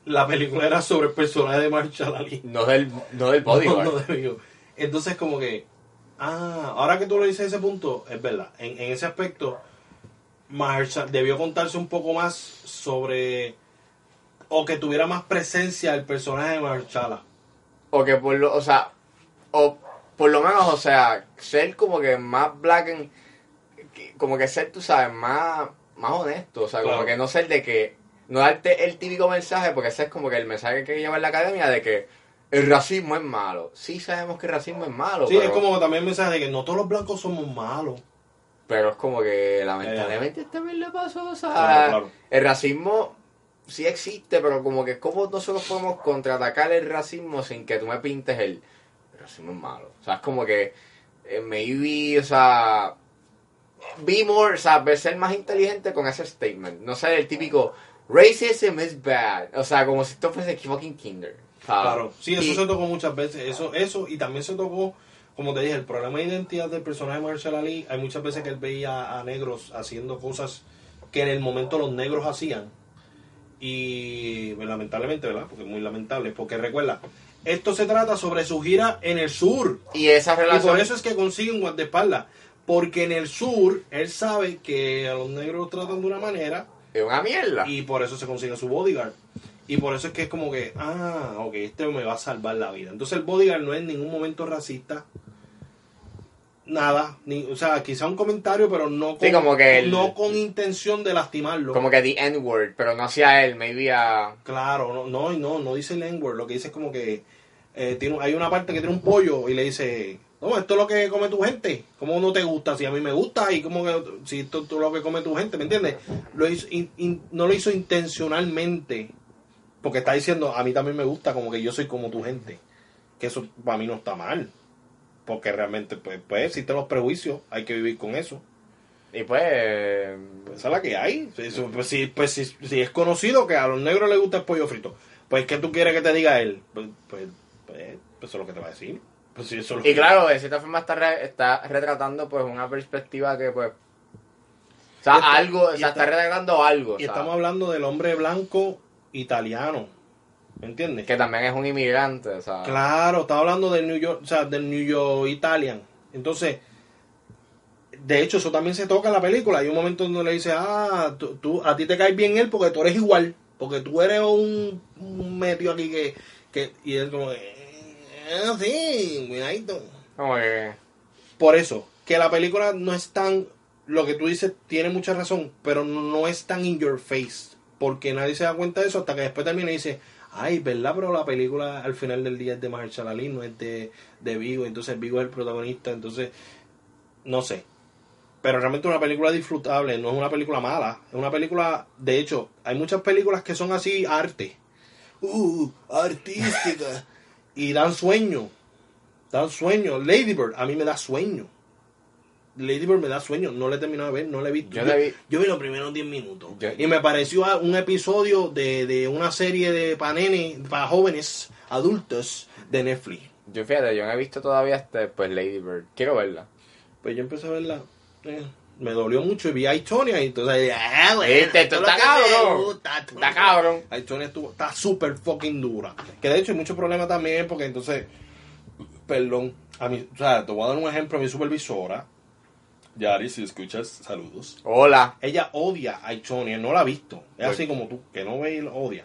la película era sobre el personaje de Marshall Ali. No del, no del bodyguard. No, no. Entonces como que, ah, ahora que tú lo dices ese punto, es verdad. En, en ese aspecto, Marshall debió contarse un poco más sobre o que tuviera más presencia el personaje de Marchala. O que por lo, o sea, o por lo menos, o sea, ser como que más black que- como que ser, tú sabes, más, más honesto, o sea, como que no ser de que, no darte el típico mensaje, porque ese es como que el mensaje que lleva en la academia de que el racismo es malo. Sí sabemos que el racismo es malo, Sí, pero, es como también el mensaje de que no todos los blancos somos malos. pero es como que lamentablemente también le pasó, o sea, Claro, claro. el racismo sí existe, pero como que cómo nosotros podemos contraatacar el racismo sin que tú me pintes el, el racismo es malo. O sea, es como que eh, maybe, o sea, be more, o sea, ser más inteligente con ese statement. No ser el típico racism is bad. O sea, como si esto fuese fucking kinder. ¿sabes? Claro, sí, eso Y- se tocó muchas veces. Eso, eso, y también se tocó, como te dije, el problema de identidad del personaje de Marshall Ali. Hay muchas veces que él veía a negros haciendo cosas que en el momento los negros hacían. Y pues, lamentablemente, ¿verdad? Porque es muy lamentable. Porque recuerda, esto se trata sobre su gira en el sur. Y esa Y relación... por eso es que consigue un guardaespaldas. Porque en el sur, él sabe que a los negros los tratan de una manera es una mierda. y por eso se consigue su bodyguard. Y por eso es que es como que, ah, ok, este me va a salvar la vida. Entonces el bodyguard no es en ningún momento racista. Nada. Ni, o sea, quizá un comentario, pero no con, Sí, como que el- no con intención de lastimarlo. Como que the N-word, pero no hacia él, maybe a... Claro, no, no, y no, no dice el N-word. Lo que dice es como que eh, tiene, hay una parte que tiene un pollo y le dice, no, esto es lo que come tu gente. ¿Cómo no te gusta? Si a mí me gusta y como que, si esto, esto es lo que come tu gente, ¿me entiendes? Lo hizo, in- in- no lo hizo intencionalmente. Porque está diciendo, a mí también me gusta como que yo soy como tu gente. Que eso para mí no está mal. Porque realmente, pues, pues existen los prejuicios, hay que vivir con eso. Y pues... Pues esa es la que hay. Eso, pues, si, pues, si, si es conocido que a los negros les gusta el pollo frito, pues ¿qué tú quieres que te diga él? Pues, pues, pues, pues eso es lo que te va a decir. Pues eso es Y claro, de cierta forma está, re- está retratando pues una perspectiva que pues... O sea, está- algo, o y sea, está- está retratando algo. Y estamos hablando del hombre blanco italiano. ¿Me entiendes? Que también es un inmigrante, o sea... Claro, estaba hablando del New York, o sea, del New York Italian. Entonces, de hecho, eso también se toca en la película. Hay un momento donde le dice, ah, tú, tú- a ti te cae bien él porque tú eres igual. Porque tú eres un, un medio aquí que, que... Y él como, eh, sí, cuidadito. Como que... Por eso, que la película no es tan, lo que tú dices tiene mucha razón, pero no es tan in your face, porque nadie se da cuenta de eso hasta que después termina y dice, ay, ¿verdad? Pero la película al final del día es de Mahershala Ali, no es de, de Vigo, entonces Vigo es el protagonista, entonces, no sé. Pero realmente es una película disfrutable, no es una película mala, es una película, de hecho, hay muchas películas que son así arte, uh, artística, y dan sueño, dan sueño. Lady Bird, a mí me da sueño. Lady Bird me da sueño, no le he terminado de ver, no le he visto. Yo la vi- yo vi los primeros 10 minutos. Yo- y me pareció un episodio de, de una serie de para nene, para jóvenes, adultos, de Netflix. Yo fíjate, yo no he visto todavía este, pues Lady Bird. Quiero verla. Pues yo empecé a verla, eh, me dolió mucho y vi a Itonia y entonces, ah, bueno, Viste, esto está cabrón. gusta, esto Está cabrón. Estuvo, está súper fucking dura. Que de hecho hay muchos problemas también porque entonces, perdón, a mí, o sea, te voy a dar un ejemplo, mi supervisora, Yari, si escuchas, saludos. Hola. Ella odia a Itonia, no la ha visto. Es Por- así como tú, que no ve y lo odia.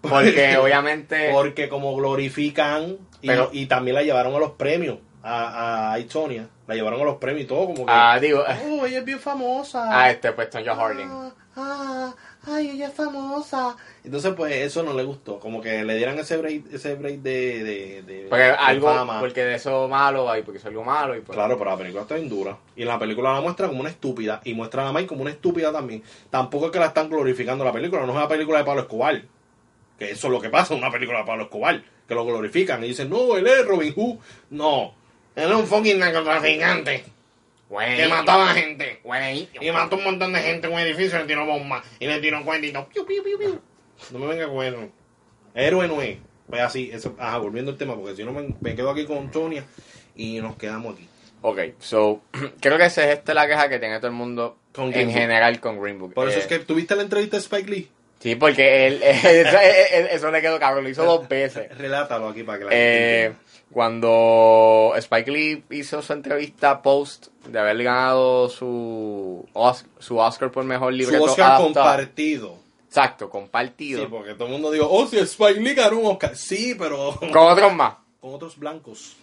Porque obviamente. Porque como glorifican y, Pero- y también la llevaron a los premios a, a Itonia. La llevaron a los premios y todo como que... Ah, digo. Oh, ella es bien famosa. Ah, este, pues Tonya Harding. Ah, ah, ay, ella es famosa. Entonces, pues eso no le gustó. Como que le dieran ese break, ese break de, de, de- Porque de algo. fama. Porque de eso malo, ahí, porque es algo malo. Y pues, Claro, pero la película está bien dura. Y en la película la muestra como una estúpida. Y muestra a la May como una estúpida también. Tampoco es que la están glorificando la película. No es una película de Pablo Escobar. Que eso es lo que pasa en una película de Pablo Escobar. Que lo glorifican y dicen, no, él es Robin Hood. No. Él es un fucking narcotraficante. Güey. Que mataba a gente. Güey. Y mató un montón de gente en un edificio y le tiró bombas. Y le tiró cuentito. Piu, piu, piu, piu. No me venga con eso. Héroe no es. Pues así, eso, ajá, volviendo al tema, porque si no me, me quedo aquí con Tonia y nos quedamos aquí. Ok, so. creo que esa es esta la queja que tiene todo el mundo. Con Green en Book. general con Green Book. Por eso Eh, es que tuviste la entrevista de Spike Lee. Sí, porque él. eso, le quedó cabrón. Lo hizo dos veces. Relátalo aquí para que la Eh, gente cuando Spike Lee hizo su entrevista post de haber ganado su, Os- su Oscar por mejor libreto Su Oscar adaptado. compartido. Exacto, compartido. Sí, porque todo el mundo dijo, oh, si Spike Lee ganó un Oscar. Sí, pero Con otros más. con otros blancos.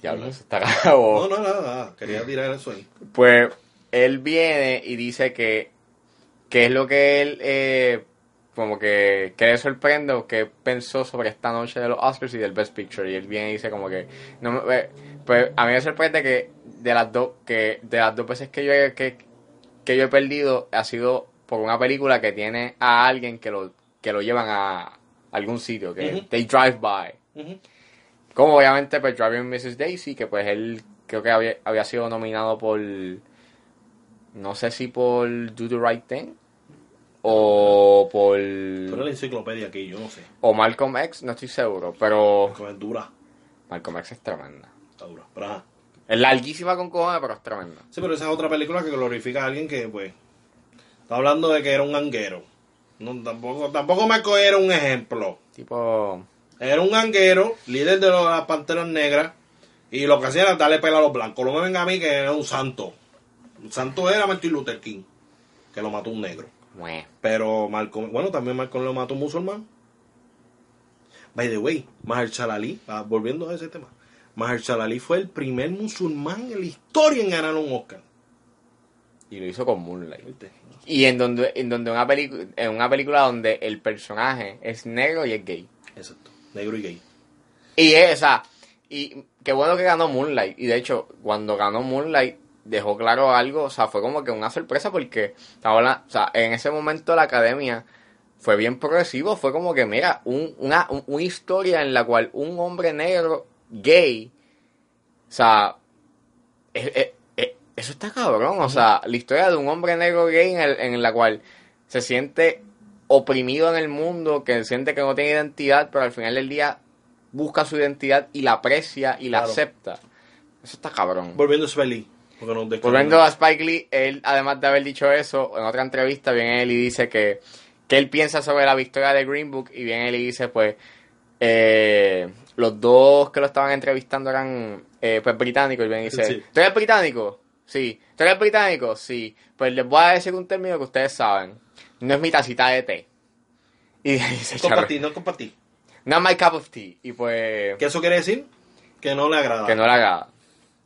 Diablo, eso está cabo. No, no, nada, nada. Quería tirar eso ahí. Pues él viene y dice que, que es lo que él, eh, como que, que le sorprende o que pensó sobre esta noche de los Oscars y del Best Picture. Y él viene y dice como que, no me- eh, pues a mí me sorprende que de las dos, que de las dos veces que yo he, que, que yo he perdido ha sido por una película que tiene a alguien que lo, que lo llevan a algún sitio, que Ujú. they drive by. Como obviamente pues Driving Mrs. Daisy, que pues él creo que había, había sido nominado por, no sé si por Do the Right Thing, o por, Tú eres la enciclopedia aquí, yo no sé. o Malcolm X, no estoy seguro, pero Es dura. Malcolm X es tremenda. Está dura. Pero ajá. Es larguísima con cojones, pero es tremenda. Sí, pero esa es otra película que glorifica a alguien que, pues, está hablando de que era un ganguero. No, tampoco, tampoco Marco era un ejemplo. Tipo, Era un ganguero, líder de las panteras negras, y lo que hacía era darle pelo a los blancos. No me venga a mí que era un santo. Un santo era Martin Luther King, que lo mató un negro. Mue. Pero Malcolm, bueno, también Malcolm lo mató un musulmán. By the way, Mahershala Ali, ah, volviendo a ese tema, Mahershala Ali fue el primer musulmán en la historia en ganar un Oscar. y lo hizo con Moonlight. ¿Viste? Y en donde, en donde una película, en una película donde el personaje es negro y es gay. Exacto, negro y gay. Y esa, y qué bueno que ganó Moonlight. Y de hecho, cuando ganó Moonlight, dejó claro algo, o sea, fue como que una sorpresa porque, estaba hablando- o sea, en ese momento la academia fue bien progresivo, fue como que, mira, un- una, un- una historia en la cual un hombre negro gay, o sea, es- es- es- eso está cabrón, o sea, la historia de un hombre negro gay en, el- en la cual se siente oprimido en el mundo, que siente que no tiene identidad, pero al final del día busca su identidad y la aprecia y la Claro. acepta. Eso está cabrón. Volviendo a porque nos descargamos. Volviendo a Spike Lee, él, además de haber dicho eso, en otra entrevista viene él y dice que, que él piensa sobre la victoria de Green Book y viene él y dice, pues, eh, los dos que lo estaban entrevistando eran, eh, pues, británicos. Y viene y dice, Sí. ¿tú eres británico? Sí. ¿Tú eres británico? Sí. Pues les voy a decir un término que ustedes saben. No es mi tacita de té. Y dice, Compartí, no compartí. no my cup of tea. Y pues, ¿Qué eso quiere decir? Que no le agrada. que no la haga.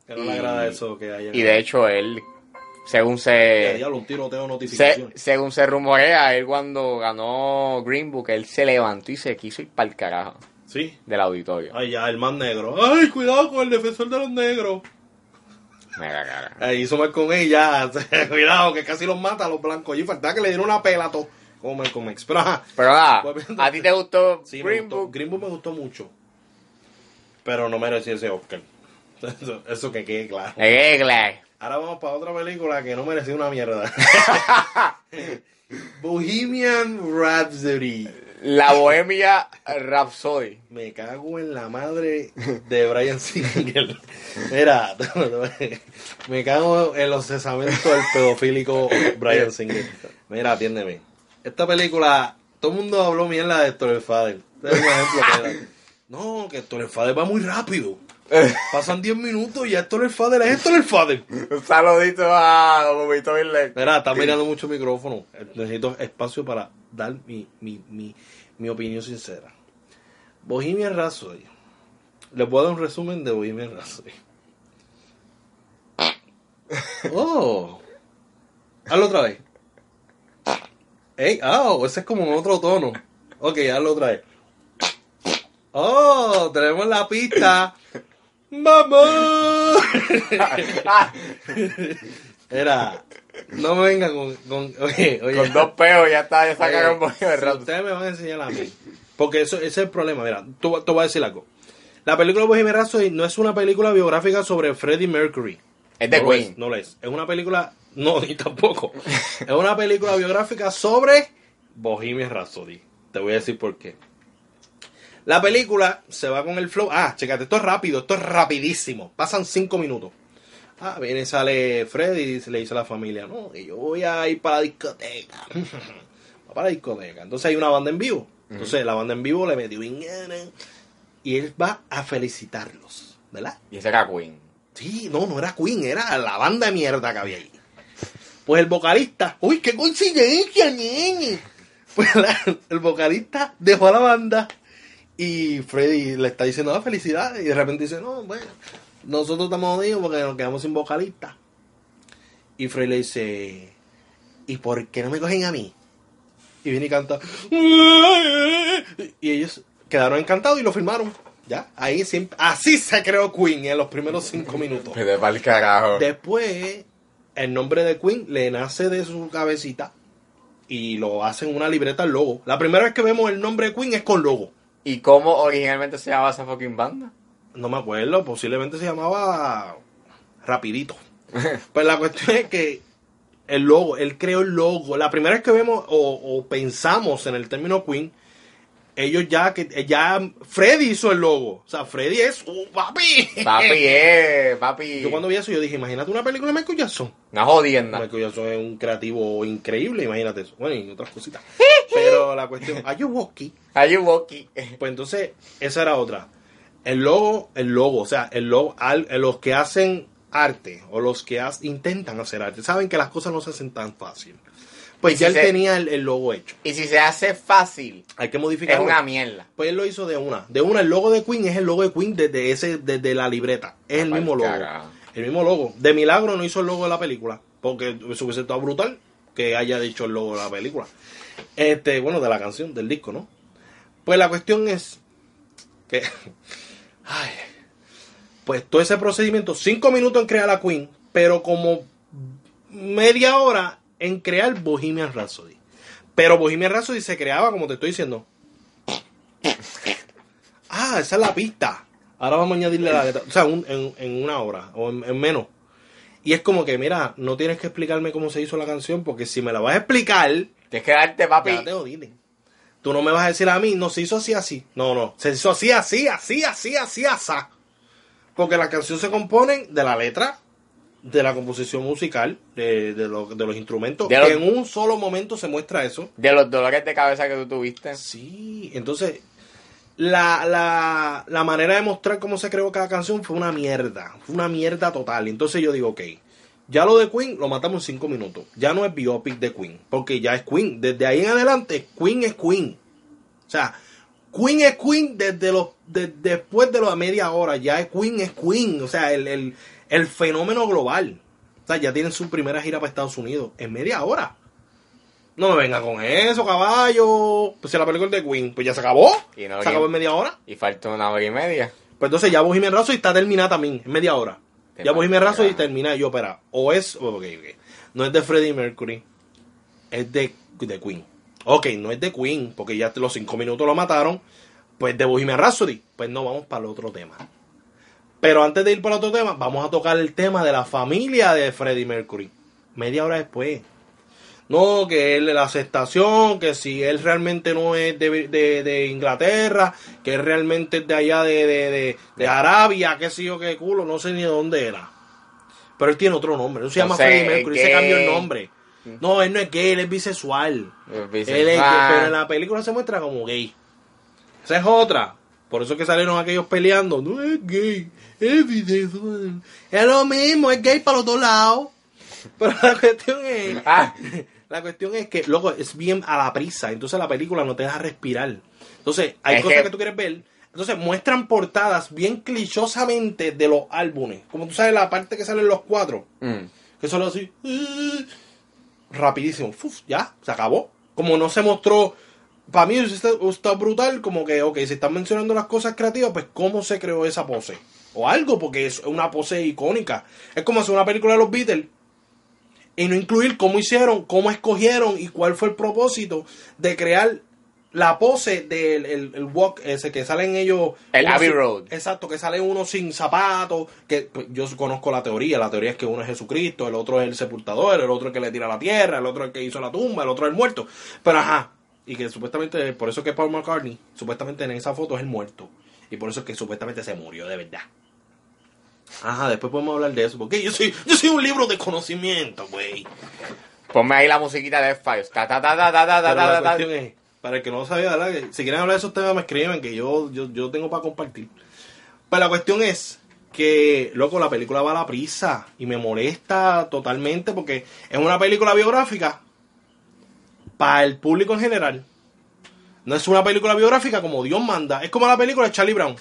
Que no le agrada eso que haya. Y de hecho, él, según se, diablo, un tiroteo de se- notificaciones. según se rumorea, él cuando ganó Green Book, él se levantó y se quiso ir para el carajo Sí. del auditorio. Ay, ya, el más negro. Ay, cuidado con el defensor de los negros. Ahí hizo Malcolm X, ya. cuidado, que casi los mata a los blancos. Y faltaba que le dieron una pela a todos. Como Malcolm X. Pero. Pero Volviendo- ¿a ti te gustó Sí, me Green gustó. Green Book me gustó mucho. Pero no merecía ese Oscar. Eso, eso que quede claro. Egle. Ahora vamos para otra película que no merecía una mierda. Bohemian Rhapsody. La Bohemia Rhapsody. Me cago en la madre de Brian Singer. Mira, me cago en los cesamentos del pedofílico Brian Singer. Mira, atiéndeme. Esta película, todo el mundo habló mierda de Héctor el Fader. Este es un ejemplo que era. No, que Héctor el Fader va muy rápido. Pasan 10 minutos y Héctor el Fader es Héctor el Fader. Un saludito a Bobito Virle. Mira, está mirando mucho micrófono. Necesito espacio para dar mi, mi, mi, mi opinión sincera. Bohemian Rhapsody. Les voy a dar un resumen de Bohemian Rhapsody. Oh. Hazlo otra vez. Ey, oh, ese es como en otro tono. Ok, hazlo otra vez. Oh, tenemos la pista. ¡Vamos! Era, no me venga con, con oye, oye, Con dos peos ya está, ya sacaron Bohemia si Rhapsody. ustedes me van a enseñar a mí, porque eso, ese es el problema, mira, tú, te voy a decir algo. La película Bohemian Rhapsody no es una película biográfica sobre Freddie Mercury. Es de no lo Queen. Es, no lo es. Es una película, no, ni tampoco. es una película biográfica sobre Bohemian Rhapsody. Te voy a decir por qué. La película se va con el flow. Ah, chécate, esto es rápido, esto es rapidísimo. Pasan cinco minutos. Ah, viene, sale Freddy y le dice a la familia, no, que yo voy a ir para la discoteca. Va para la discoteca. Entonces hay una banda en vivo. Entonces la banda en vivo le metió y él va a felicitarlos, ¿verdad? Y ese era Queen. Sí, no, no era Queen, era la banda de mierda que había ahí. Pues el vocalista, uy, qué coincidencia, ñeñe. Pues la- el vocalista dejó a la banda y Freddy le está diciendo ah, felicidades y de repente dice, no, bueno, nosotros estamos jodidos porque nos quedamos sin vocalista. Y Freddy le dice, ¿y por qué no me cogen a mí? Y viene y canta. Y ellos quedaron encantados y lo firmaron. Ya, ahí siempre, así se creó Queen en los primeros cinco minutos. De pa'l carajo. Después, el nombre de Queen le nace de su cabecita y lo hacen una libreta al logo. La primera vez que vemos el nombre de Queen es con logo. ¿Y cómo originalmente se llamaba esa fucking banda? No me acuerdo, posiblemente se llamaba Rapidito. Pues la cuestión es que el logo, él creó el logo. La primera vez que vemos o, o pensamos en el término Queen, ellos ya que ya Freddy hizo el logo. O sea, Freddy es un papi. Papi, eh, papi. Yo cuando vi eso yo dije, imagínate una película de Michael Jackson. Una jodienda. Michael Jackson es un creativo increíble, imagínate eso. Bueno, y otras cositas. Pero la cuestión, Ayuwoki, Ayuwoki. pues entonces, esa era otra. El logo, el logo, o sea, el logo, al- los que hacen arte o los que has- intentan hacer arte, saben que las cosas no se hacen tan fácil. Pues Y ya si él se- tenía el, el logo hecho. Y si se hace fácil, Hay que es modificarlo. una mierda. Pues él lo hizo de una. De una, el logo de Queen es el logo de Queen desde ese, desde la libreta. Es el Pa'l mismo logo. carajo. El mismo logo. De milagro no hizo el logo de la película. Porque eso hubiese estado brutal que haya dicho el logo de la película. Este, bueno, de la canción, del disco, ¿no? Pues la cuestión es que. Ay. Pues todo ese procedimiento, cinco minutos en crear la Queen, pero como media hora en crear Bohemian Rhapsody. Pero Bohemian Rhapsody se creaba, como te estoy diciendo. Ah, esa es la pista. Ahora vamos a añadirle la letra. O sea, un- en, en una hora o en, en menos. Y es como que, mira, no tienes que explicarme cómo se hizo la canción, porque si me la vas a explicar, Tienes que darte, papi. ya te. Tú no me vas a decir a mí, no se hizo así, así. No, no, se hizo así, así, así, así, así, así. Porque la canción se compone de la letra, de la composición musical, de, de, lo- de los instrumentos, De que los- en un solo momento se muestra eso. De los dolores de cabeza que tú tuviste. Sí, entonces la, la, la manera de mostrar cómo se creó cada canción fue una mierda, fue una mierda total. Entonces yo digo, ok, ya lo de Queen lo matamos en cinco minutos. Ya no es biopic de Queen, porque ya es Queen. Desde ahí en adelante, Queen es Queen. O sea, Queen es Queen desde los de- después de la media hora. Ya es Queen es Queen. O sea, el, el, el fenómeno global. O sea, ya tienen su primera gira para Estados Unidos en media hora. No me venga con eso, caballo. Pues si la película es de Queen, pues ya se acabó. Y no, se acabó en media hora. Y falta una hora y media. Pues entonces ya Bohemian Rhapsody está terminada también, en media hora. Te ya Bohemian Rhapsody carajo. termina y yo, espera, o es, ok, ok. No es de Freddie Mercury, es de, de Queen. Ok, no es de Queen, porque ya los cinco minutos lo mataron. Pues de Bohemian Rhapsody, pues no, vamos para el otro tema. Pero antes de ir para otro tema, vamos a tocar el tema de la familia de Freddie Mercury. Media hora después. No, que él la aceptación, que si él realmente no es de, de- de Inglaterra, que él realmente es de allá de, de, Arabia, qué sé yo, qué culo, no sé ni de dónde era. Pero él tiene otro nombre, no se llama Freddie Mercury, se cambió el nombre. No, él no es gay, él es bisexual. Es bisexual. Él es gay, pero en la película se muestra como gay. Esa es otra. Por eso que salieron aquellos peleando. No es gay, es lo mismo, es gay para los dos lados. Pero la cuestión es... Ah, La cuestión es que, loco, es bien a la prisa. Entonces la película no te deja respirar. Entonces, hay Es cosas que- que... tú quieres ver. Entonces muestran portadas bien clichosamente de los álbumes. Como tú sabes, la parte que salen los cuatro. mm. Que solo así. eh, rapidísimo. Ya, se acabó. Como no se mostró. Para mí está, está brutal. Como que, ok, se están mencionando las cosas creativas, pues cómo se creó esa pose. O algo, porque es una pose icónica. Es como hacer una película de los Beatles y no incluir cómo hicieron, cómo escogieron y cuál fue el propósito de crear la pose del el, el walk ese que salen ellos El Abbey Road. exacto que sale uno sin zapatos que pues, yo conozco la teoría la teoría es que uno es Jesucristo el otro es el sepultador el otro es el que le tira la tierra el otro es el que hizo la tumba el otro es el muerto pero ajá y que supuestamente por eso que Paul McCartney supuestamente en esa foto es el muerto y por eso es que supuestamente se murió de verdad Ajá, después podemos hablar de eso, porque yo soy, yo soy un libro de conocimiento, güey. Ponme ahí la musiquita de X-Files. Ta, ta, ta, ta, ta, ta, ta, Pero ta, la ta. cuestión es, para el que no lo sabía, ¿verdad? Si quieren hablar de esos temas, me escriben, que yo, yo, yo tengo para compartir. Pero la cuestión es que, loco, la película va a la prisa y me molesta totalmente porque es una película biográfica para el público en general. No es una película biográfica como Dios manda. Es como la película de Charlie Brown.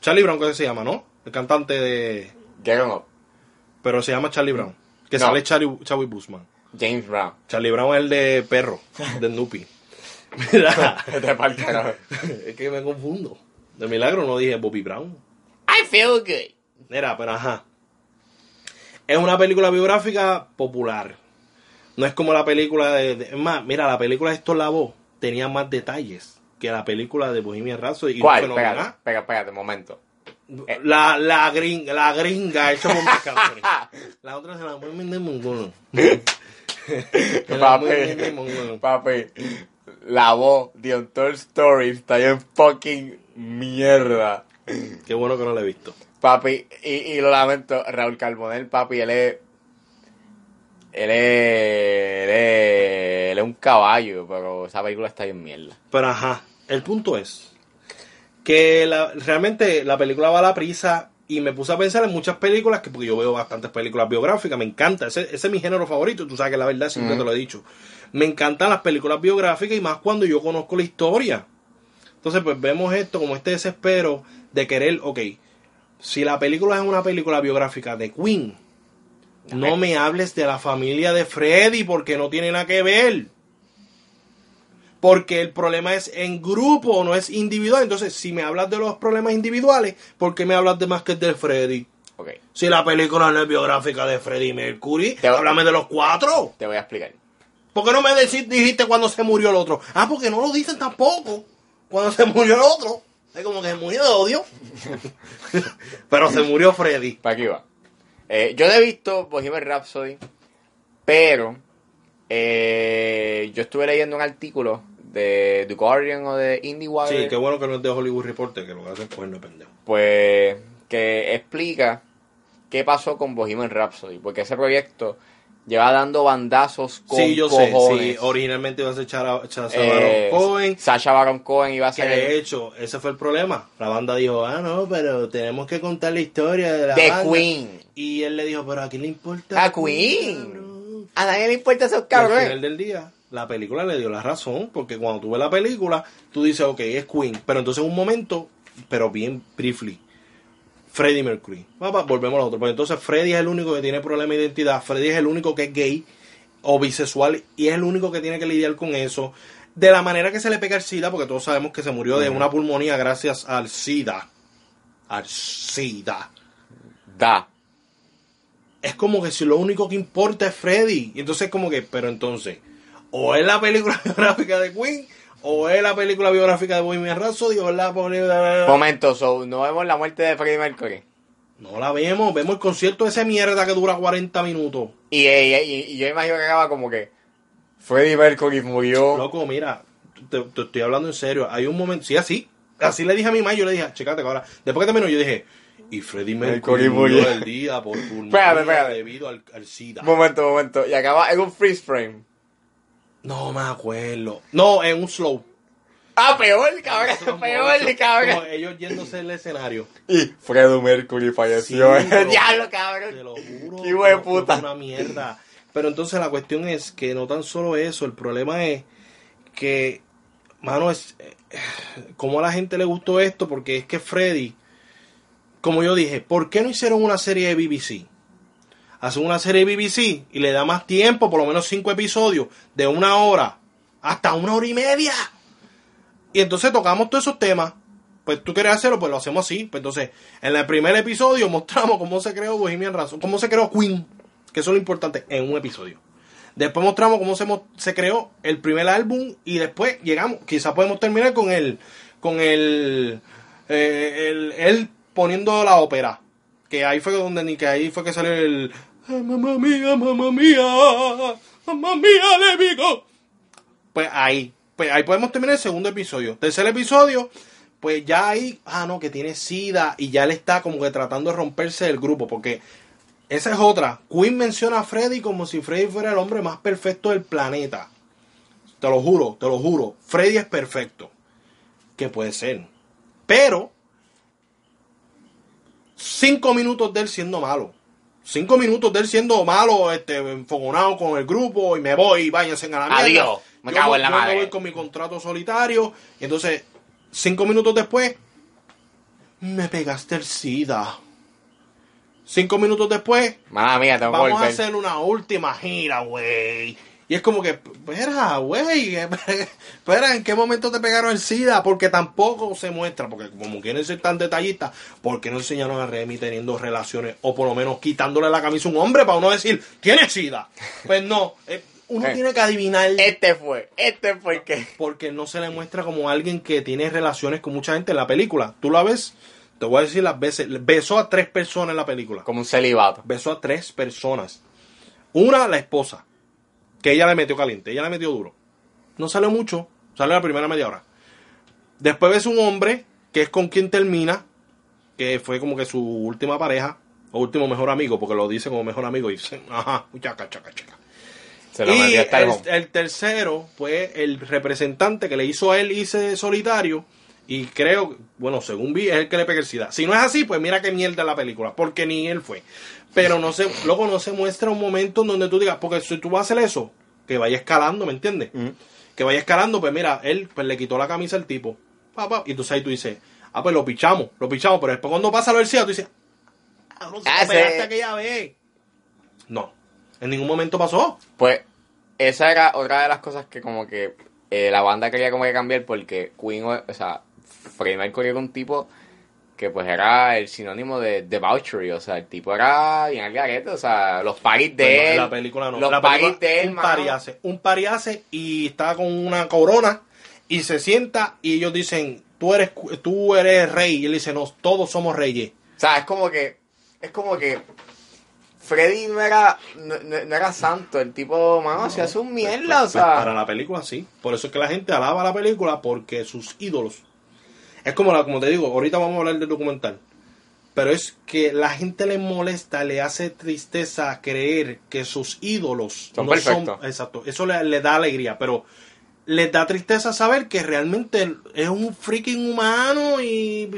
Charlie Brown, que se llama, ¿no? El cantante de... Get on up. Pero se llama Charlie Brown. Que No. sale Charlie, Charlie Busman. James Brown. Charlie Brown es el de perro, de Snoopy. Mira, carajo. es que me confundo. De milagro no dije Bobby Brown. I feel good. Mira, pero ajá. Es una película biográfica popular. No es como la película de... de- es más, mira, la película de Lavoe tenía más detalles que la película de Bohemian Rhapsody. y ¿Cuál? no Pégate, pégate, pégate, momento. La, la, gringa, la gringa hecha por Anthony. La otra se la mongolo. Se la Papi, papi, la voz de Untold Story está en fucking mierda. Qué bueno que no la he visto. Papi, y, y lo lamento, Raúl Carbonell, papi, él es. Él es. Él es. Él es un caballo, pero esa película está en mierda. Pero ajá, el punto es que la- realmente la película va a la prisa y me puse a pensar en muchas películas, que porque yo veo bastantes películas biográficas, me encanta, ese, ese es mi género favorito, tú sabes que la verdad siempre te lo he dicho. Me encantan las películas biográficas y más cuando yo conozco la historia. Entonces pues vemos esto como este desespero de querer, ok, si la película es una película biográfica de Queen, no me hables de la familia de Freddy porque no tiene nada que ver. Porque el problema es en grupo, no es individual. Entonces, si me hablas de los problemas individuales, ¿por qué me hablas de más que de Freddy? Ok, Si la película no es biográfica de Freddy Mercury, Te- háblame de los cuatro. te voy a explicar. ¿Por qué no me dijiste cuando se murió el otro? Ah, porque no lo dicen tampoco. Cuando se murió el otro. Es como que se murió de odio. Pero se murió Freddy. Para aquí va. Eh, yo no he visto Bohemian Rhapsody, pero eh, yo estuve leyendo un artículo de The Guardian o de IndieWire. Sí, qué bueno que no es de Hollywood Reporter, que lo que hacen de pendejo. pues que explica qué pasó con Bohemian Rhapsody, porque ese proyecto lleva dando bandazos con Sí, yo cojones. sé. Sí, originalmente iba a ser Chara, Chara Eh, Baron Cohen. Sacha Baron Cohen iba a Que ser de hecho, ese fue el problema. La banda dijo, ah, no, pero tenemos que contar la historia de la The banda. Queen. Y él le dijo, pero ¿a quién le importa? A Queen. Cabrón?" A nadie le importa esos Y al cabrones. final del día, la película le dio la razón, porque cuando tú ves la película, tú dices, ok, es Queen. Pero entonces en un momento, pero bien briefly, Freddie Mercury. Volvemos a lo otro. Pues entonces Freddie es el único que tiene problema de identidad. Freddie es el único que es gay o bisexual y es el único que tiene que lidiar con eso. De la manera que se le pega el SIDA, porque todos sabemos que se murió de una pulmonía gracias al SIDA. Al SIDA. Da. Es como que si lo único que importa es Freddy. Y entonces como que, pero entonces, o es la película biográfica de Queen, o es la película biográfica de Bohemian Rhapsody, o es la película... Momento, so, no vemos la muerte de Freddie Mercury. No la vemos, vemos el concierto de ese mierda que dura 40 minutos. Y, y, y- y yo imagino que acaba como que Freddie Mercury murió. Loco, mira, te, te estoy hablando en serio. Hay un momento, sí, así. Así le dije a mi mamá, yo le dije, checate ahora. Después que terminó, yo dije, y Freddie Mercury murió el día por pulmonía Espérate, espérate. debido al, al SIDA. Momento, momento. Y acaba en un freeze frame. No me acuerdo. No, en un slow. Ah, peor, cabrón. Peor, Como cabrón. ellos yéndose del escenario. Y Freddie Mercury falleció. Sí, Diablo, Te cabrón. lo juro. Qué hijo de no, puta. Una mierda. Pero entonces la cuestión es que no tan solo eso, el problema es que, mano, es eh, como a la gente le gustó esto, porque es que Freddy, como yo dije, ¿por qué no hicieron una serie de BBC? Hacen una serie de BBC y le da más tiempo, por lo menos cinco episodios, de una hora hasta una hora y media. Y entonces tocamos todos esos temas. Pues tú quieres hacerlo, pues lo hacemos así. Pues entonces, en el primer episodio mostramos cómo se creó Bohemian Rhapsody, cómo se creó Queen, que eso es lo importante, en un episodio. Después mostramos cómo se, creó el primer álbum y después llegamos, quizás podemos terminar con el, con el, eh, el, él poniendo la ópera. Que ahí fue donde ni que ahí fue que salió el "Ay, mamá mía, mamá mía, mamá mía de Vigo. Pues ahí, pues ahí podemos terminar el segundo episodio. Tercer episodio, pues ya ahí, ah no, que tiene sida y ya él está como que tratando de romperse del grupo, porque esa es otra. Queen menciona a Freddy como si Freddy fuera el hombre más perfecto del planeta. Te lo juro, te lo juro. Freddy es perfecto. Que puede ser. Pero, cinco minutos de él siendo malo. Cinco minutos de él siendo malo, este, enfogonado con el grupo y me voy, váyanse a la mierda. Adiós, me Yo cago en la yo me madre. voy con mi contrato solitario. Y entonces, cinco minutos después, me pegaste el SIDA. Cinco minutos después, mía, tengo vamos a hacer una última gira, güey. Y es como que, espera, güey, espera, ¿en qué momento te pegaron el SIDA? Porque tampoco se muestra, porque como quieren ser tan detallistas, ¿por qué no enseñaron a Remy teniendo relaciones o por lo menos quitándole la camisa a un hombre para uno decir, tiene SIDA? Pues no, eh, uno Eh. tiene que adivinar Este fue, este fue el que. porque no se le muestra como alguien que tiene relaciones con mucha gente en la película. Tú la ves, te voy a decir las veces, besó a tres personas en la película Como un celibato. besó a tres personas. Una, la esposa, que ella le metió caliente, ella le metió duro. No salió mucho, salió la primera media hora. Después ves un hombre, que es con quien termina, que fue como que su última pareja, o último mejor amigo, porque lo dice como mejor amigo, y dice, ajá, chaca, chaca, chaca. Se lo Y el el, tercero fue el representante que le hizo a él hice solitario. Y creo, bueno, según vi, es el que le pega el SIDA. Si no es así, pues mira qué mierda la película, porque ni él fue. Pero no se, luego no se muestra un momento en donde tú digas, porque si tú vas a hacer eso, que vaya escalando, ¿me entiendes? Que vaya escalando, pues mira, él pues le quitó la camisa al tipo. Pa, pa, y entonces ahí tú dices, ah, pues lo pichamos, lo pichamos, pero después cuando pasa lo del SIDA, tú dices, ah, no se Ah, sí. aquella vez. No, en ningún momento pasó. Pues esa era otra de las cosas que como que eh, la banda quería como que cambiar porque Queen, o o sea, Freddie Mercury era un tipo que pues era el sinónimo de debauchery, o sea, el tipo era bien al garete, o sea, los paris de Pues él, la película no. los la paris película, de él, un pariase, un pariase y está con una corona y se sienta y ellos dicen, tú eres tú eres rey y él dice, no, todos somos reyes. O sea, es como que, es como que Freddy no era, no, no- era santo, el tipo, mano, se hace un mierda, o Pues, sea. para la película sí. Por eso es que la gente alaba la película porque sus ídolos. Es como la, como te digo, ahorita vamos a hablar del documental. Pero es que la gente le molesta, le hace tristeza creer que sus ídolos Son no perfectos. son. Exacto, eso le, le da alegría, pero les da tristeza saber que realmente es un freaking humano y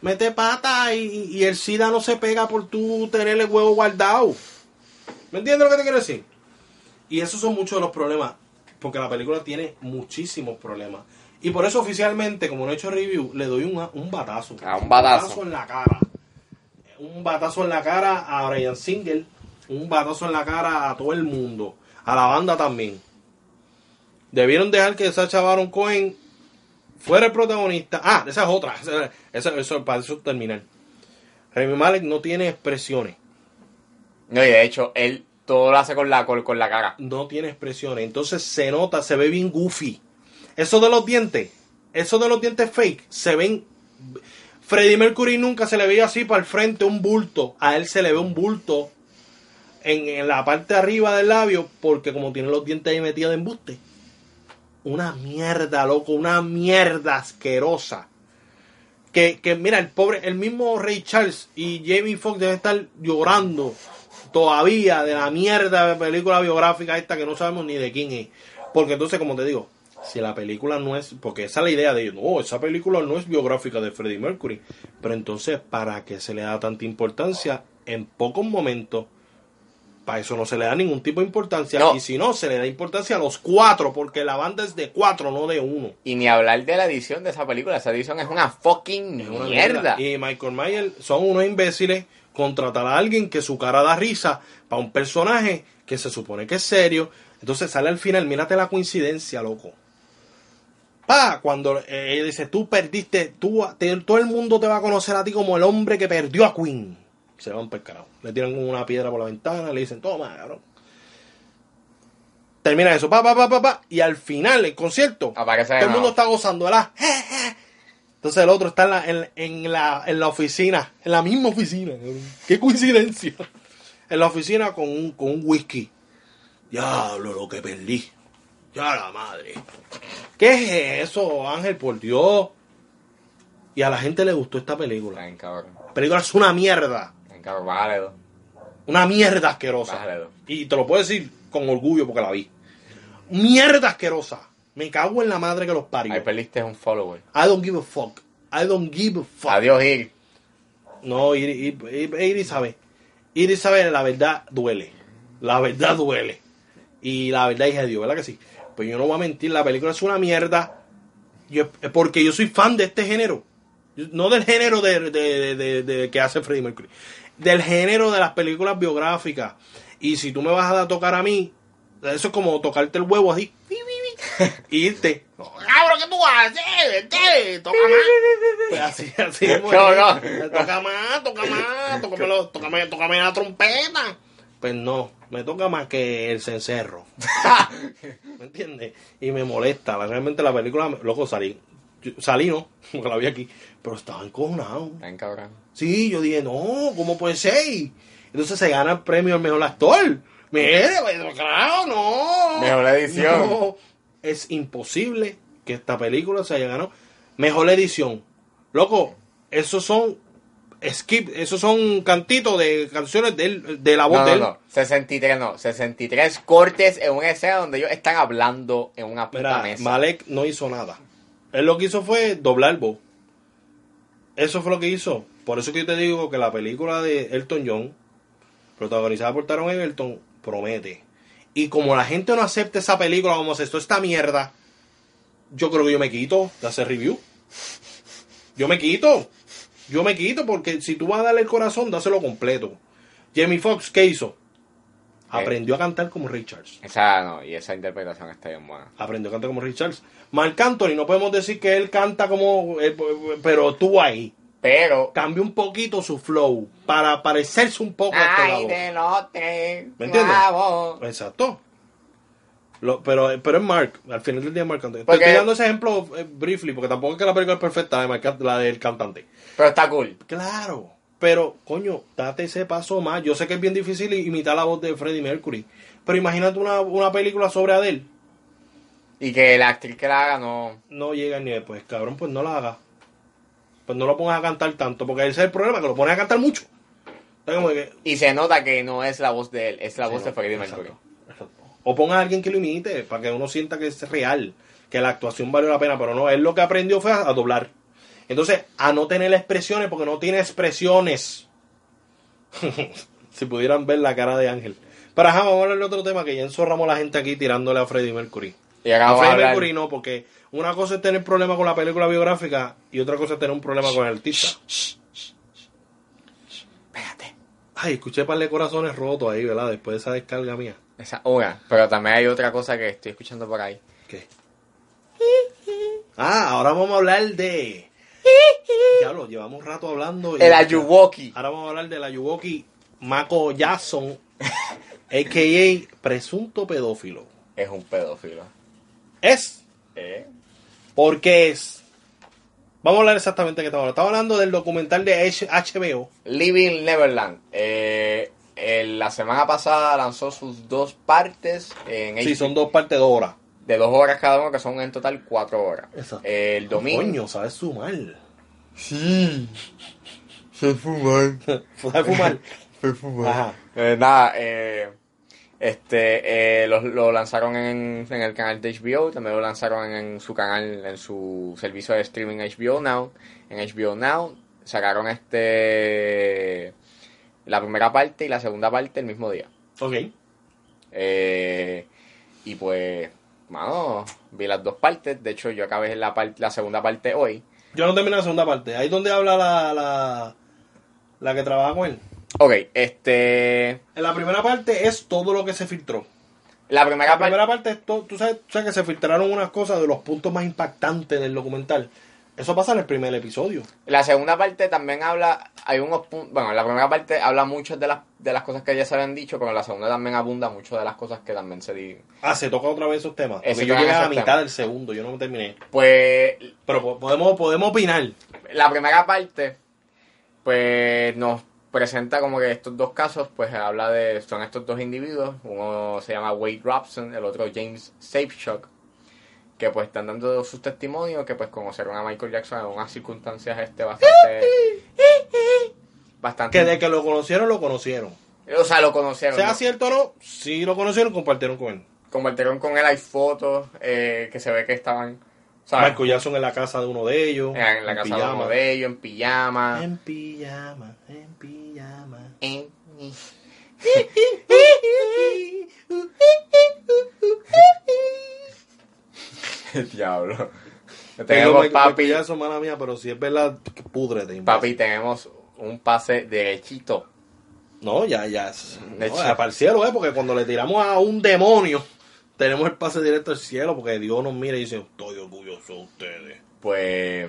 mete pata y, y el SIDA no se pega por tú tener el huevo guardado. ¿Me entiendes lo que te quiero decir? Y esos son muchos de los problemas, porque la película tiene muchísimos problemas. Y por eso oficialmente, como no he hecho review, le doy un, un batazo. Ah, un batazo. en la cara. un batazo en la cara a Brian Singer, un batazo en la cara a todo el mundo, a la banda también. Debieron dejar que Sacha Baron Cohen fuera el protagonista. Ah, esa es otra, esa- eso, para eso terminar. Remy Malek no tiene expresiones, No, y de hecho, él todo lo hace con la, con, con la cara. no tiene expresiones, entonces se nota, se ve bien goofy. Eso de los dientes, eso de los dientes fake, se ven... Freddie Mercury nunca se le veía así para el frente un bulto. A él se le ve un bulto en, la parte de arriba del labio porque como tiene los dientes ahí metidos de embuste. Una mierda, loco, una mierda asquerosa. Que, que mira, el pobre, el mismo Ray Charles y Jamie Foxx deben estar llorando todavía de la mierda de película biográfica esta que no sabemos ni de quién es. Porque entonces, como te digo, si la película no es, porque esa es la idea de ellos, no, esa película no es biográfica de Freddie Mercury. Pero entonces, ¿para qué se le da tanta importancia en pocos momentos? Para eso no se le da ningún tipo de importancia. No. Y si no, se le da importancia a los cuatro, porque la banda es de cuatro, no de uno. Y ni hablar de la edición de esa película. Esa edición es una fucking Es una mierda. Y Michael Myers son unos imbéciles contratar a alguien que su cara da risa para un personaje que se supone que es serio. Entonces sale al final, mírate la coincidencia, loco. Pa, cuando eh, ella dice, tú perdiste, tú, te- todo el mundo te va a conocer a ti como el hombre que perdió a Queen. Se van por el carajo. Le tiran una piedra por la ventana, le dicen, toma, cabrón. Termina eso, pa, pa, pa, pa, pa, y al final, el concierto, todo el mundo está gozando, ¿verdad? Entonces el otro está en la, en, en la, en la oficina, en la misma oficina. Qué coincidencia. En la oficina con un, con un whisky. Diablo, lo que perdí. Ya la madre. ¿Qué es eso, Ángel? Por Dios. Y a la gente le gustó esta película. Ven, cabrón. La película es una mierda. Ven, cabrón, bájale dos. Una mierda asquerosa. Bájale dos. Y te lo puedo decir con orgullo porque la vi. Mierda asquerosa. Me cago en la madre que los parió. Ahí perdiste un follower. I don't give a fuck. I don't give a fuck. Adiós, Gil. No, Iris, Iris, Iris sabe. Iris sabe, la verdad duele. La verdad duele. Y la verdad, hija de Dios, ¿verdad que sí? Pues yo no voy a mentir, la película es una mierda. Yo, porque yo soy fan de este género. No del género de, de- de- de- que hace Freddie Mercury. Del género de las películas biográficas. Y si tú me vas a tocar a mí, eso es como tocarte el huevo así. Y irte. Cabrón, ¿qué tú haces? Toca más. Pues así, así. No, no. Toca más, toca más, tócamelo, tócame, tócame la trompeta. Pues no, me toca más que el cencerro. ¿Me entiendes? Y me molesta. Realmente la película, loco, salí. Yo- salí, ¿no? Porque la vi aquí. Pero estaba encojonado. Ven, cabrón. Sí, yo dije, no, ¿cómo puede ser? Entonces se gana el premio al mejor actor. Mire, claro, no. Mejor edición. No, es imposible que esta película se haya ganado mejor edición. Loco, esos son skip, esos son cantitos de canciones de, él, de la voz No, de no, él. no. 63 no. 63 cortes en una escena donde ellos están hablando en una puta Mira, mesa. Malek no hizo nada. Él lo que hizo fue doblar voz. Eso fue lo que hizo. Por eso que yo te digo que la película de Elton John, protagonizada por Taron Egerton, promete. Y como la gente no acepta esa película como si esto esta mierda, yo creo que yo me quito de hacer review. Yo me quito. Yo me quito porque si tú vas a darle el corazón, dáselo completo. Jamie Foxx, ¿qué hizo? Aprendió a cantar como Ray Charles. Esa no, y esa interpretación está bien buena. aprendió a cantar como Ray Charles. Marc Anthony, no podemos decir que él canta como, eh, pero estuvo ahí. Pero. Cambió un poquito su flow para parecerse un poco a este lado. tres. ¿Me entiendes? clavos. Exacto. Lo- pero, pero es Mark, al final del día es Marc Anthony. Estoy dando ese ejemplo eh, briefly, porque tampoco es que la película es perfecta de Anthony, la del cantante. Pero está cool. Claro, pero coño, date ese paso más. Yo sé que es bien difícil imitar la voz de Freddie Mercury, pero imagínate una, una película sobre Adele. Y que la actriz que la haga no. no llega ni pues cabrón, pues no la haga. Pues no lo pongas a cantar tanto, porque ese es el problema, que lo pones a cantar mucho. Que- Y se nota que no es la voz de él, es la voz Sí, de no, Freddie Mercury. O ponga a alguien que lo imite, para que uno sienta que es real, que la actuación valió la pena, pero no, él lo que aprendió fue a doblar. Entonces, a no tener expresiones, porque no tiene expresiones. si pudieran ver la cara de Ángel. Pero ajá, vamos a hablar de otro tema, que ya enzorramos a la gente aquí tirándole a Freddie Mercury. Y A Freddie Mercury no, porque una cosa es tener problemas con la película biográfica y otra cosa es tener un problema con el artista. Ay, escuché par de corazones rotos ahí, ¿verdad? Después de esa descarga mía. Esa una. Pero también hay otra cosa que estoy escuchando por ahí. ¿Qué? Ah, ahora vamos a hablar de. Ya lo llevamos un rato hablando. y- El Ayuwoki. Ahora vamos a hablar del Ayuwoki Mako Jackson, a.k.a. presunto pedófilo. Es un pedófilo. Es. ¿Eh? Porque es. Vamos a hablar exactamente de qué estamos hablando. Estamos hablando del documental de HBO. Living Neverland. Eh, el- la semana pasada lanzó sus dos partes en Sí, HBO son dos partes de hora. De dos horas cada uno, que son en total cuatro horas. Exacto. El domingo. Coño, sabes sumar. Sí. Se fuman. ¿Sabes fumar? Se fuman. Ajá. Eh, nada, eh, este, eh, lo, lo lanzaron en, en el canal de HBO, también lo lanzaron en, su canal, en su servicio de streaming HBO Now. En HBO Now sacaron este la primera parte y la segunda parte el mismo día. Ok. Eh, y pues, mano, vi las dos partes. De hecho, yo acabé la, la segunda parte hoy. Yo no terminé la segunda parte. Ahí donde habla la, la, la que trabaja con él. Ok, este. En la primera parte es todo lo que se filtró. La primera La primera parte es todo. Tú sabes, tú sabes que se filtraron unas cosas de los puntos más impactantes del documental. Eso pasa en el primer episodio. La segunda parte también habla, hay unos puntos, bueno, la primera parte habla mucho de las, de las cosas que ya se habían dicho, pero la segunda también abunda mucho de las cosas que también se di. Ah, se toca otra vez esos temas. Porque se yo llegué a la mitad temas. del segundo, yo no me terminé. Pues Pero po- podemos, podemos opinar. la primera parte, pues nos presenta como que estos dos casos, pues habla de, son estos dos individuos, uno se llama Wade Robson, el otro James Safeshock, que pues están dando sus testimonios, que pues conocieron a Michael Jackson en unas circunstancias este bastante... bastante... Que de que lo conocieron, lo conocieron. O sea, lo conocieron. Sea ¿no? cierto o no, sí lo conocieron, compartieron con él. Compartieron con él, hay fotos eh, que se ve que estaban, ¿sabes? Michael Jackson en la casa de uno de ellos. en la casa de uno de ellos, en pijama. En pijama, en pijama. En- El diablo. Tenemos, Michael papi, Jackson, mala mía, pero si es verdad, imbécil. papi, tenemos un pase derechito. No, ya, ya. De no, para el cielo, ¿eh? Porque cuando le tiramos a un demonio, tenemos el pase directo al cielo, porque Dios nos mira y dice, estoy orgulloso de ustedes. Pues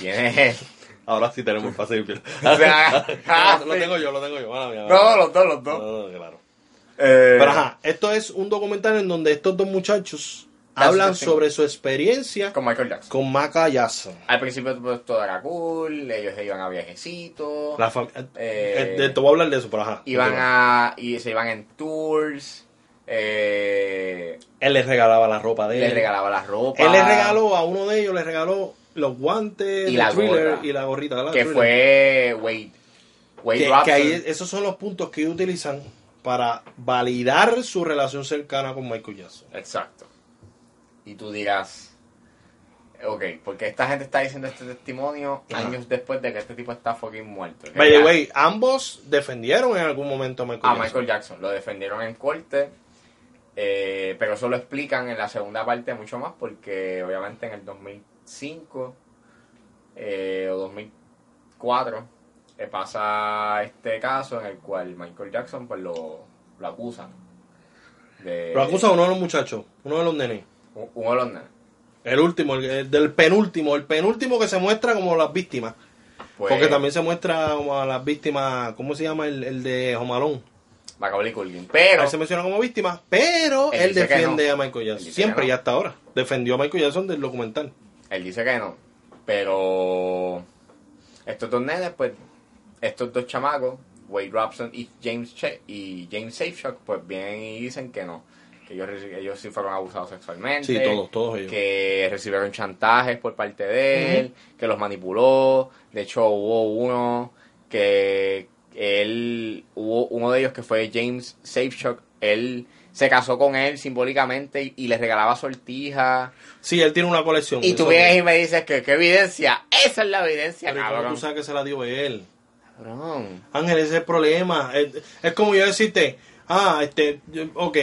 viene. Ahora sí tenemos el pase directo. O sea, ah, lo tengo yo, lo tengo yo. mala mía, mala No, los dos, los dos. No, claro. Eh, Pero ajá, esto es un documental en donde estos dos muchachos hablan sobre su experiencia Con Michael Jackson. con Maca Jackson. Al principio pues, todo era cool, ellos iban a viajecitos, La fam- Eh, eh, eh, te voy a hablar de eso, pero ajá. iban a y se iban en tours, eh, Él les regalaba la ropa de él. les regalaba la ropa. Él le regaló a uno de ellos, le regaló los guantes Y la thriller gorra. y la gorrita la que Thriller. fue Wade. Wade que, que ahí esos son los puntos que ellos utilizan para validar su relación cercana con Michael Jackson. Exacto. Y tú dirás, ok, porque esta gente está diciendo este testimonio Ajá. años después de que este tipo está fucking muerto. By the way, ambos defendieron en algún momento a Michael a Jackson. Michael Jackson. Lo defendieron en corte, eh, pero eso lo explican en la segunda parte mucho más porque obviamente en el 2005 eh, o 2004 eh, pasa este caso en el cual Michael Jackson pues lo, lo acusan. De, Lo acusa uno de los muchachos, uno de los nenes. U- Uno de los nenes. El último, el, el del penúltimo, el penúltimo que se muestra como las víctimas. Pues, Porque también se muestra como a las víctimas, ¿cómo se llama el, el de Jomalón? Macaulay Culkin. Pero Él se menciona como víctima, pero Él defiende no. a Michael Jackson. Siempre que y no. hasta ahora. Defendió a Michael Jackson del documental. Él dice que no. Pero estos dos nenes, pues, estos dos chamacos, Wade Robson y James Che- y James Safeshock, pues vienen y dicen que no. Que ellos, ellos sí fueron abusados sexualmente. Sí, todos, todos ellos. Que recibieron chantajes por parte de él, que los manipuló. De hecho, hubo uno que él, hubo uno de ellos que fue James Safeshock. Él se casó con él simbólicamente y, y le regalaba sortijas. Sí, él tiene una colección. Y tú vienes y me dices que qué evidencia. Esa es la evidencia, Pero ¿y cómo cabrón. tú sabes que se la dio él? Cabrón. Ángel, ese es el problema. Es, es como yo decirte, ah, este, yo- ok,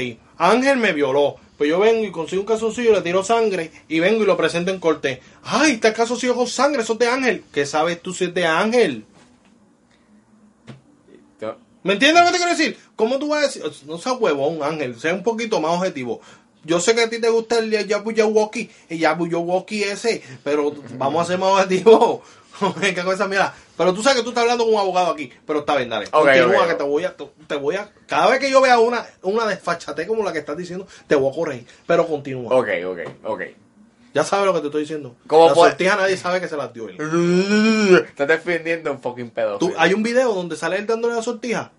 Ángel me violó. Pues yo vengo y consigo un calzoncillo, le tiro sangre y vengo y lo presento en corte. Ay, está el calzoncillo con sangre, eso es de Ángel. ¿Qué sabes tú si es de Ángel? ¿Me entiendes lo que te quiero decir? ¿Cómo tú vas a decir? No seas huevón, Ángel, sea un poquito más objetivo. Yo sé que a ti te gusta el Yabu Yawaki, el Yabu Yawaki ese, pero vamos a ser más objetivos. ¿Qué cosa? Mira, pero tú sabes que tú estás hablando con un abogado aquí, pero está bien, dale. Continúa que te voy a, te voy a, cada vez que yo vea una, una desfachate como la que estás diciendo, te voy a corregir. Pero continúa. Ok, ok, ok. Ya sabes lo que te estoy diciendo. ¿Cómo la sortija nadie sabe que se las dio él. Estás defendiendo un fucking pedo. Hay un video donde sale él dándole la sortija.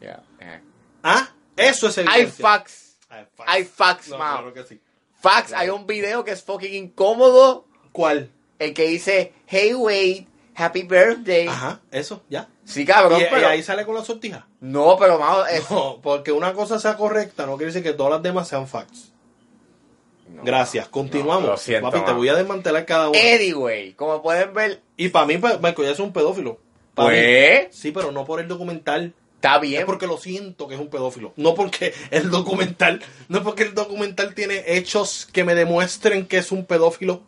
Yeah, yeah. ¿Ah? Eso es el Hay facts. Hay facts. Hay facts, No, man. claro que sí. Facts. Hay un video que es fucking incómodo. ¿Cuál? El que dice, hey, wait, happy birthday. Ajá, eso, ya. Sí, cabrón, Y, ahí sale con la sortija. No, pero vamos... Es... No, porque una cosa sea correcta no quiere decir que todas las demás sean facts. No. Gracias, continuamos. No, lo siento, Papi, te voy a desmantelar cada uno. Anyway, como pueden ver, Y para mí, Michael es un pedófilo. Pa' mí. pues, Sí, pero no por el documental. está Es bien. porque lo siento que es un pedófilo. No porque el documental, no porque el documental tiene hechos que me demuestren que es un pedófilo.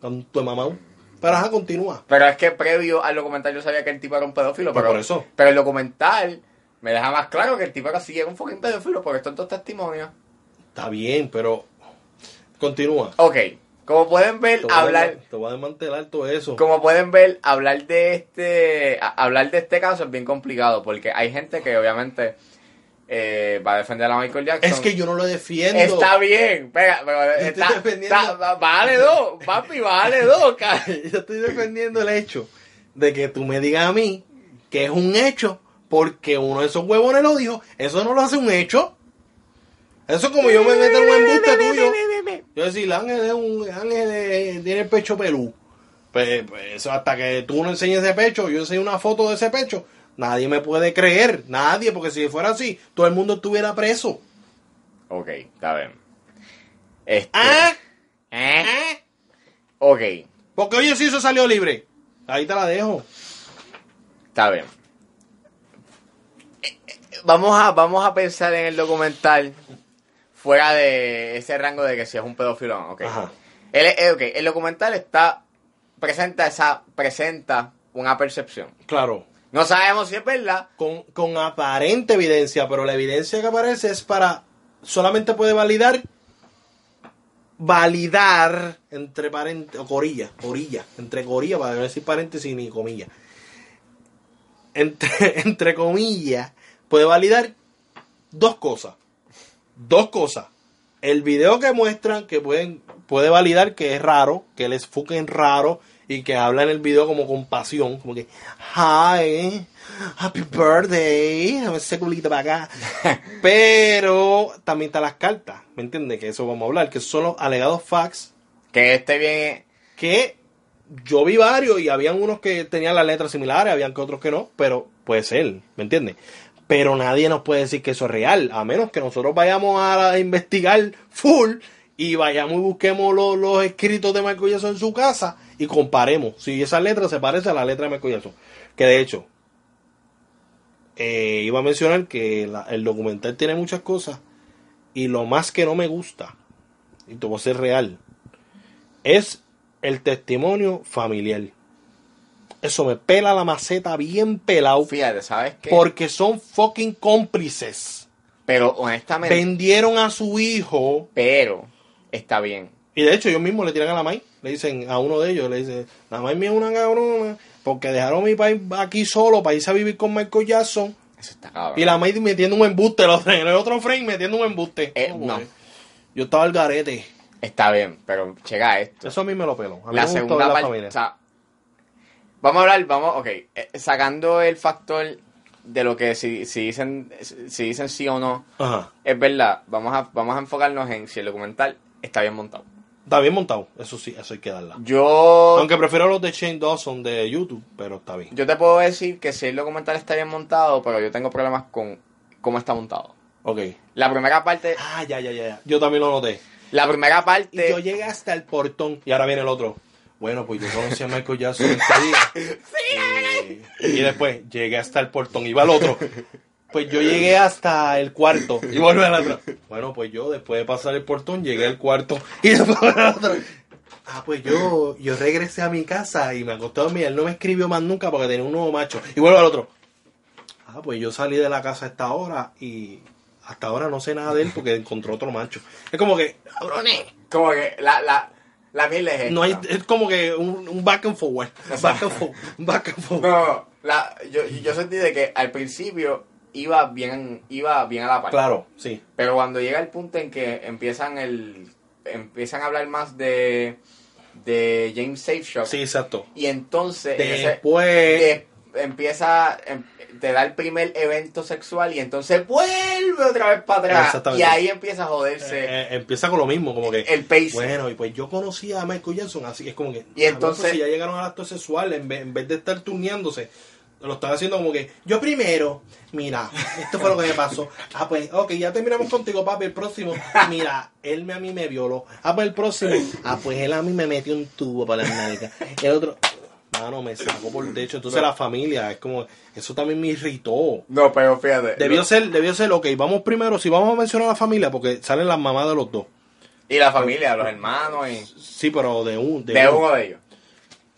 Tanto de mamá. Pero ajá, continúa. Pero es que previo al documental yo sabía que el tipo era un pedófilo. Pues Pero, por eso. pero el documental me deja más claro que el tipo era sí era un fucking pedófilo por estos dos testimonios. Está bien, pero continúa. Ok, como pueden ver, Te voy, a, hablar... te voy a desmantelar todo eso. Como pueden ver, hablar de este a- hablar de este caso es bien complicado porque hay gente que obviamente eh, va a defender a Michael Jackson. Es que yo no lo defiendo. está bien, pega, pero estoy defendiendo. está- vale dos, papi, vale dos. Yo estoy defendiendo el hecho de que tú me digas a mí que es un hecho porque uno de esos huevones lo dijo. Eso no lo hace un hecho. Eso es como yo me meto en un embuste tuyo. Yo decir, Ángel es un Ángel tiene el pecho pelú. Pues, pues eso hasta que tú no enseñes ese pecho, yo enseño una foto de ese pecho, nadie me puede creer, nadie, porque si fuera así, todo el mundo estuviera preso. Ok, está bien. Este, ¿Ah? ¿eh? ¿Ah? Ok, Porque oye, sí se salió libre. Ahí te la dejo. está bien. Vamos a, vamos a pensar en el documental fuera de ese rango de que si es un pedófilo o no. ok. Ajá. El, eh, ok, el documental está presenta esa presenta una percepción. Claro. No sabemos si es verdad. con, con aparente evidencia, pero la evidencia que aparece es para solamente puede validar validar entre paréntesis o corilla, entre corilla para no decir paréntesis ni comillas. Entre, entre comillas puede validar dos cosas. Dos cosas. El video que muestran que pueden puede validar que es raro, que él es raro y que habla en el video como con pasión, como que hi, happy birthday, dame ese culito para acá. Pero también están las cartas, ¿me entiendes? Que eso vamos a hablar, que son los alegados facts Que esté bien. que yo vi varios y habían unos que tenían las letras similares, habían que otros que no, pero puede ser, ¿me entiendes? Pero nadie nos puede decir que eso es real, a menos que nosotros vayamos a investigar full y vayamos y busquemos los, los escritos de Michael Jackson en su casa y comparemos si esa letra se parece a la letra de Michael. Que de hecho, eh, iba a mencionar que la- el documental tiene muchas cosas y lo más que no me gusta, y te voy a ser real, es el testimonio familiar. Eso me pela la maceta bien pelado Fíjate, ¿sabes qué? porque son fucking cómplices. Pero honestamente. Vendieron a su hijo Pero está bien. y de hecho ellos mismos le tiran a la May. Le dicen a uno de ellos, le dicen, la May mía es una cabrona porque dejaron a mi país aquí solo para irse a vivir con Michael Jackson. Eso está cabrón. Y la May metiendo un embuste, el otro- en el otro frame metiendo un embuste. Eh, no. Yo estaba al garete. Está bien, pero checa esto. Eso a mí me lo pelo. A mí la me segunda la parte. o sea, vamos a hablar, vamos, ok. eh, sacando el factor de lo que si, si dicen si dicen sí o no, Ajá. es verdad. Vamos a, vamos a enfocarnos en si el documental está bien montado. Está bien montado. Eso sí, eso hay que darla. Yo, Aunque prefiero los de Shane Dawson de YouTube, pero está bien. yo te puedo decir que si el documental está bien montado, pero yo tengo problemas con cómo está montado. Ok. La primera parte, Ah, ya, ya, ya. ya. Yo también lo noté. la primera Y parte, yo llegué hasta el portón. Y ahora viene el otro. Bueno, pues yo conocí a Michael Jackson día. Eh, y después llegué hasta el portón. Y va el otro. Pues yo llegué hasta el cuarto. Y vuelve al otro. Bueno, pues yo después de pasar el portón llegué al cuarto. Y después al otro. Ah, pues yo, yo regresé a mi casa y me acosté a dormir. Él no me escribió más nunca porque tenía un nuevo macho. Y vuelve al otro. Ah, pues yo salí de la casa a esta hora y hasta ahora no sé nada de él porque encontró otro macho. Es como que, cabrones, Como que la, la, la mierda es esta. no hay, es como que un, un back and forward. Back and forward. Back and forward. No, la, yo, yo sentí de que al principio iba bien, iba bien a la par. Claro, sí. Pero cuando llega el punto en que empiezan el empiezan a hablar más de de James Safe Shop Sí, exacto. y entonces en ese- Después, de- empieza em- te da el primer evento sexual y entonces vuelve otra vez para atrás Exactamente. y ahí empieza a joderse eh, empieza con lo mismo, como que... el pace. Bueno, y pues yo conocí a Michael Jackson, así que es como que... Y entonces- cabrón, Si ya llegaron al acto sexual, en vez, en vez de estar turneándose, lo están haciendo como que, yo primero, mira, esto fue lo que me pasó. Ah, pues, ok, ya terminamos contigo, papi, el próximo. Mira, él me, a mí me violó. Ah, pues el próximo. Ah, pues él a mí me metió un tubo para las nalgas. El otro, mano, me sacó por el techo. Entonces la familia, es como, eso también me irritó. No, pero fíjate. Debió no- ser, debió ser, ok, vamos primero, si vamos a mencionar a la familia, porque salen las mamás de los dos. y la familia, los hermanos y Sí, pero de un, de uno. uno de ellos.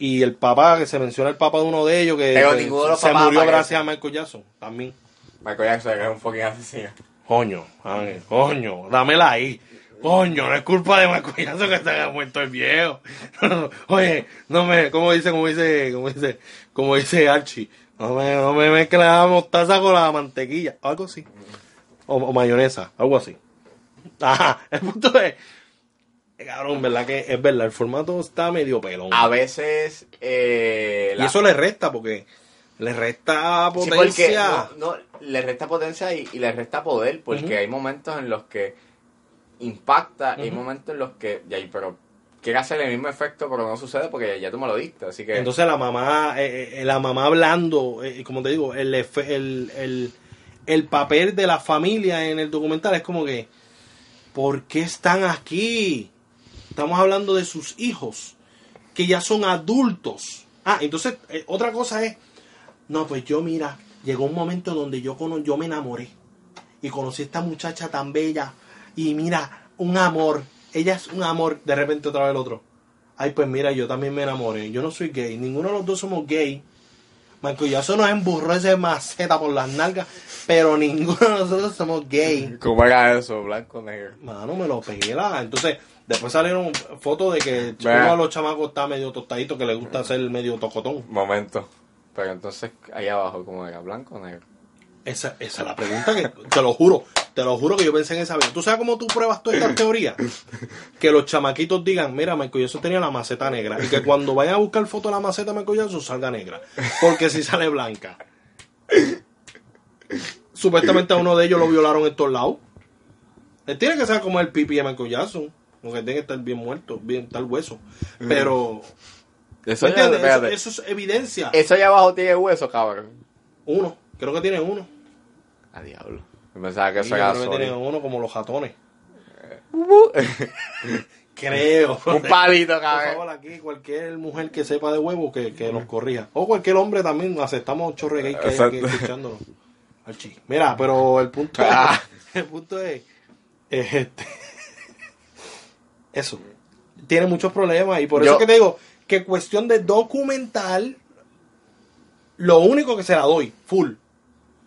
Y el papá, que se menciona el papá de uno de ellos, que, se papás murió gracias a Michael Jackson, también. Michael Jackson que es un fucking asesino. Coño, Ángel, coño, dámela ahí. Coño, no es culpa de Michael Jackson que se haya muerto el viejo. Oye, no me, como dice, como dice, como dice, como dice Archie, no me, no me mezcles la mostaza con la mantequilla, algo así. O, o mayonesa, algo así. Ajá, el punto es, cabrón, verdad que es verdad, el formato está medio pelón. A veces eh, Y eso le resta porque le resta Sí, potencia. no, no, le resta potencia y, y le resta poder, porque hay momentos en los que impacta y hay momentos en los que, ya, pero quiere hacer el mismo efecto, pero no sucede porque ya tú me lo diste, así que... Entonces la mamá, eh, eh, la mamá hablando, eh, como te digo, el, el, el papel de la familia en el documental es como que, ¿por qué están aquí? Estamos hablando de sus hijos, que ya son adultos. Ah, entonces, eh, otra cosa es, no, pues yo mira, llegó un momento donde yo, cono- yo me enamoré y conocí a esta muchacha tan bella y mira, un amor, ella es un amor, de repente otra vez el otro. Ay, pues mira, yo también me enamoré, yo no soy gay, ninguno de los dos somos gay. Michael Jackson nos emburró ese maceta por las nalgas, pero ninguno de nosotros somos gay. ¿Cómo era eso? Blanco, negro. Mano, me lo pegué la. Entonces, después salieron fotos de que uno de los chamacos está medio tostadito, que le gusta hacer medio tocotón. Momento. Pero entonces, ahí abajo, ¿cómo era? ¿Blanco o negro? Esa, esa es la pregunta que, te lo juro, te lo juro que yo pensé en esa vida. ¿Tú sabes cómo tú pruebas todas estas teorías? Que los chamaquitos digan, mira, Michael Jackson tenía la maceta negra. Y que cuando vayan a buscar foto de la maceta de Michael Jackson salga negra. Porque si sale blanca. Supuestamente a uno de ellos lo violaron en todos lados. Él tiene que ser como el pipi de Michael Jackson. Porque tiene que estar bien muerto, bien tal hueso. Pero, Eso, es evidencia. Eso allá abajo tiene hueso, cabrón. Uno, creo que tiene uno. A diablo. Pensaba que eso era creo que tiene uno como los jatones. Creo. Un palito, Por cabrón. favor, aquí cualquier mujer que sepa de huevo que, que nos corrija. O cualquier hombre también, aceptamos chorre gay que hay aquí escuchándonos. Mira, pero el punto es, el punto es, es este, eso. Tiene muchos problemas y por Yo- eso que te digo que cuestión de documental, lo único que se la doy, full.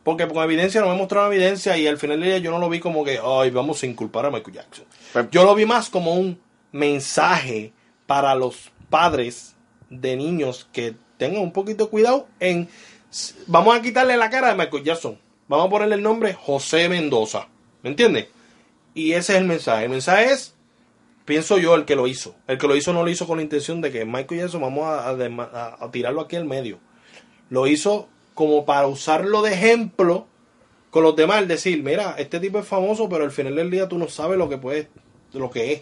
Porque con evidencia no me mostraron evidencia y al final del día yo no lo vi como que, ay, vamos a inculpar a Michael Jackson. Pues- Yo lo vi más como un mensaje para los padres de niños que tengan un poquito de cuidado en vamos a quitarle la cara de Michael Jackson. Vamos a ponerle el nombre José Mendoza. ¿Me entiendes? Y ese es el mensaje. El mensaje es, pienso yo, el que lo hizo. El que lo hizo no lo hizo con la intención de que Michael Jackson vamos a, a a- tirarlo aquí al medio. Lo hizo como para usarlo de ejemplo con los demás. El decir, mira, este tipo es famoso, pero al final del día tú no sabes lo que puede, lo que es.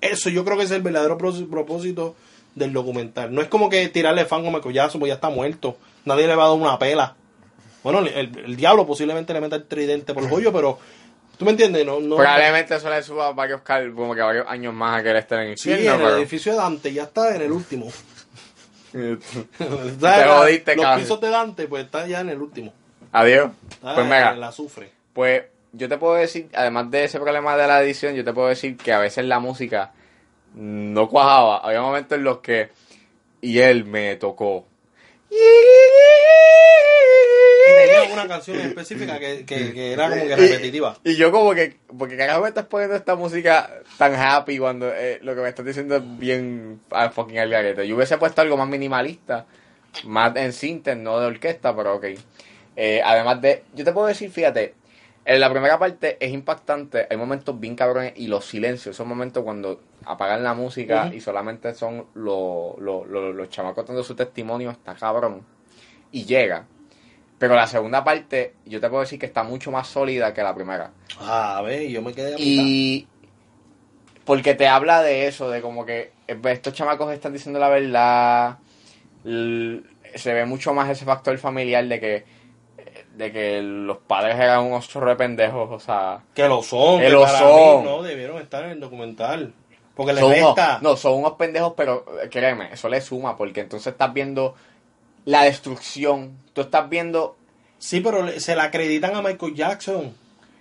Eso yo creo que es el verdadero propósito del documental. No es como que tirarle fango a Michael Jackson, porque ya está muerto. Nadie le va a dar una pela. Bueno, el, el diablo posiblemente le meta el tridente por el hoyo, pero ¿tú me entiendes? No, no, Probablemente eso le suba varios, cal- como que varios años más a que él esté en el Sí, infierno, en el pero- edificio de Dante ya está en el último. Te jodiste, Los cabrón. pisos de Dante, pues está ya en el último. Adiós. Está Pues en mira, el azufre. pues yo te puedo decir, además de ese problema de la edición, yo te puedo decir que a veces la música no cuajaba. Había momentos en los que y él me tocó. Tenía una canción específica que, que, que era como que repetitiva. Y yo como que, porque carajo me estás poniendo esta música tan happy cuando eh, lo que me estás diciendo es bien ah, fucking al garete. Yo hubiese puesto algo más minimalista, más en sintes, no de orquesta, pero ok. Eh, además de, yo te puedo decir, fíjate, en la primera parte es impactante, hay momentos bien cabrones y los silencios, esos momentos cuando apagan la música y solamente son los, los, los, los chamacos dando su testimonio, está cabrón. Y llega. Pero la segunda parte, yo te puedo decir que está mucho más sólida que la primera. Ah, a ver, yo me quedé a mitad. Y porque te habla de eso, de como que eh, estos chamacos están diciendo la verdad. se ve mucho más ese factor familiar de que de que los padres eran unos chorros de pendejos, o sea, Que lo son, Que que lo para son. mí no debieron estar en el documental. Porque les son unos, resta. no, son unos pendejos, pero eh, créeme, eso le suma, porque entonces estás viendo la destrucción, tú estás viendo Sí, pero se la acreditan a Michael Jackson.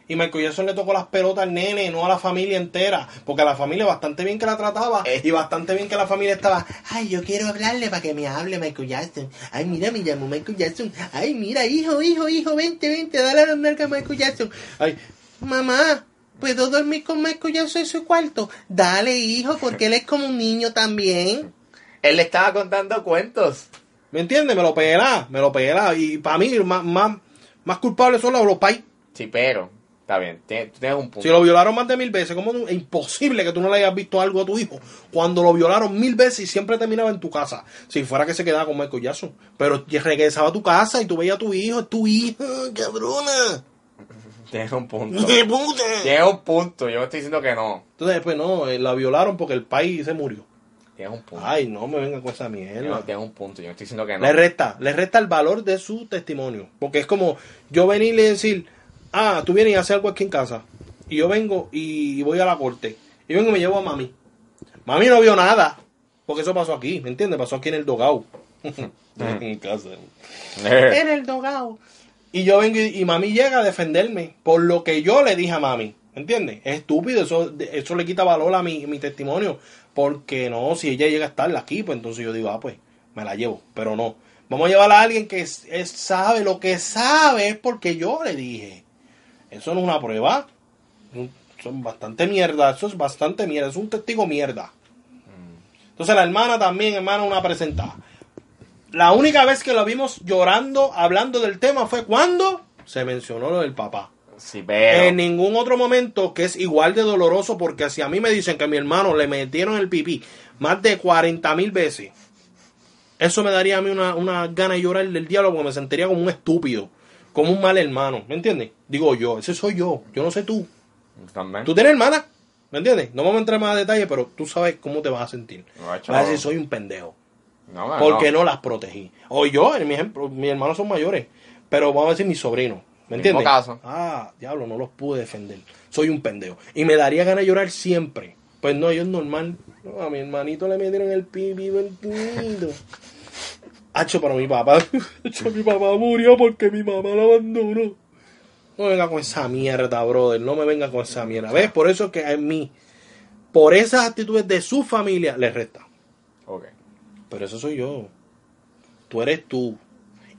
Y Michael Jackson le tocó las pelotas al nene, no a la familia entera. Porque a la familia bastante bien que la trataba. Eh. Y bastante bien que la familia estaba. Ay, yo quiero hablarle para que me hable Michael Jackson. Ay, mira, me llamó Michael Jackson. Ay, mira, hijo, hijo, hijo, vente, vente, dale a la nalga a Michael Jackson. Ay, mamá, ¿puedo dormir con Michael Jackson en su cuarto? Dale, hijo, porque él es como un niño también. él le estaba contando cuentos. ¿Me entiendes? Me lo pela, me lo pela. Y para mí, más, más, más culpables son los, pais. Sí, pero está bien, tienes- un punto. Si lo violaron más de mil veces, ¿cómo es imposible que tú no le hayas visto algo a tu hijo cuando lo violaron mil veces y siempre terminaba en tu casa? Si fuera que se quedaba con Michael Jackson. Pero regresaba a tu casa y tú veías a tu hijo, tu hija, cabrona. Tienes un punto. ¡Qué puta! Tienes un punto, yo no estoy diciendo que no. Entonces después no, eh, la violaron porque el país se murió. Tienes un punto. Ay, no me venga con esa mierda. tienes un punto, yo no estoy diciendo que no. Le resta, le resta el valor de su testimonio. Porque es como yo venirle y decir, ah, tú vienes y haces algo aquí en casa. Y yo vengo y voy a la corte. Y vengo y me llevo a mami. Mami no vio nada. Porque eso pasó aquí, ¿me entiendes? Pasó aquí en el dogao. en casa. En el dogao. Y yo vengo y, y mami llega a defenderme por lo que yo le dije a mami. ¿Me entiendes? Es estúpido, eso, eso le quita valor a mi, mi testimonio. Porque no, si ella llega a estar aquí, pues entonces yo digo, ah, pues me la llevo. Pero no. Vamos a llevar a alguien que sabe lo que sabe es porque yo le dije. Eso no es una prueba. Son bastante mierda. Eso es bastante mierda. Es un testigo mierda. Entonces la hermana también, hermana, una presentada. La única vez que la vimos llorando, hablando del tema, fue cuando se mencionó lo del papá. Sí, pero. En ningún otro momento que es igual de doloroso, porque si a mí me dicen que a mi hermano le metieron el pipí más de 40 mil veces, eso me daría a mí una, una gana de llorar del diablo, porque me sentiría como un estúpido, como un mal hermano, ¿me entiendes? Digo yo, ese soy yo, yo no sé tú. También. Tú tienes hermana, ¿me entiendes? No vamos a entrar más a detalle, pero tú sabes cómo te vas a sentir. No, Vas a decir, soy un pendejo. no, no, Porque no las protegí. O yo, en mi ejemplo, mis hermanos son mayores. Pero vamos a decir mis sobrinos. ¿Me entiendes? caso. Ah, diablo, no los pude defender. Soy un pendejo. Y me daría ganas de llorar siempre. Pues no, yo es normal. No, a mi hermanito le metieron el pibi vertido. Hacho, pero mi papá. Hacho, mi papá murió porque mi mamá lo abandonó. No me venga con esa mierda, brother. No me venga con esa mierda. ¿Ves? Por eso que a mí, por esas actitudes de su familia, les resta. Ok. Pero eso soy yo. Tú eres tú.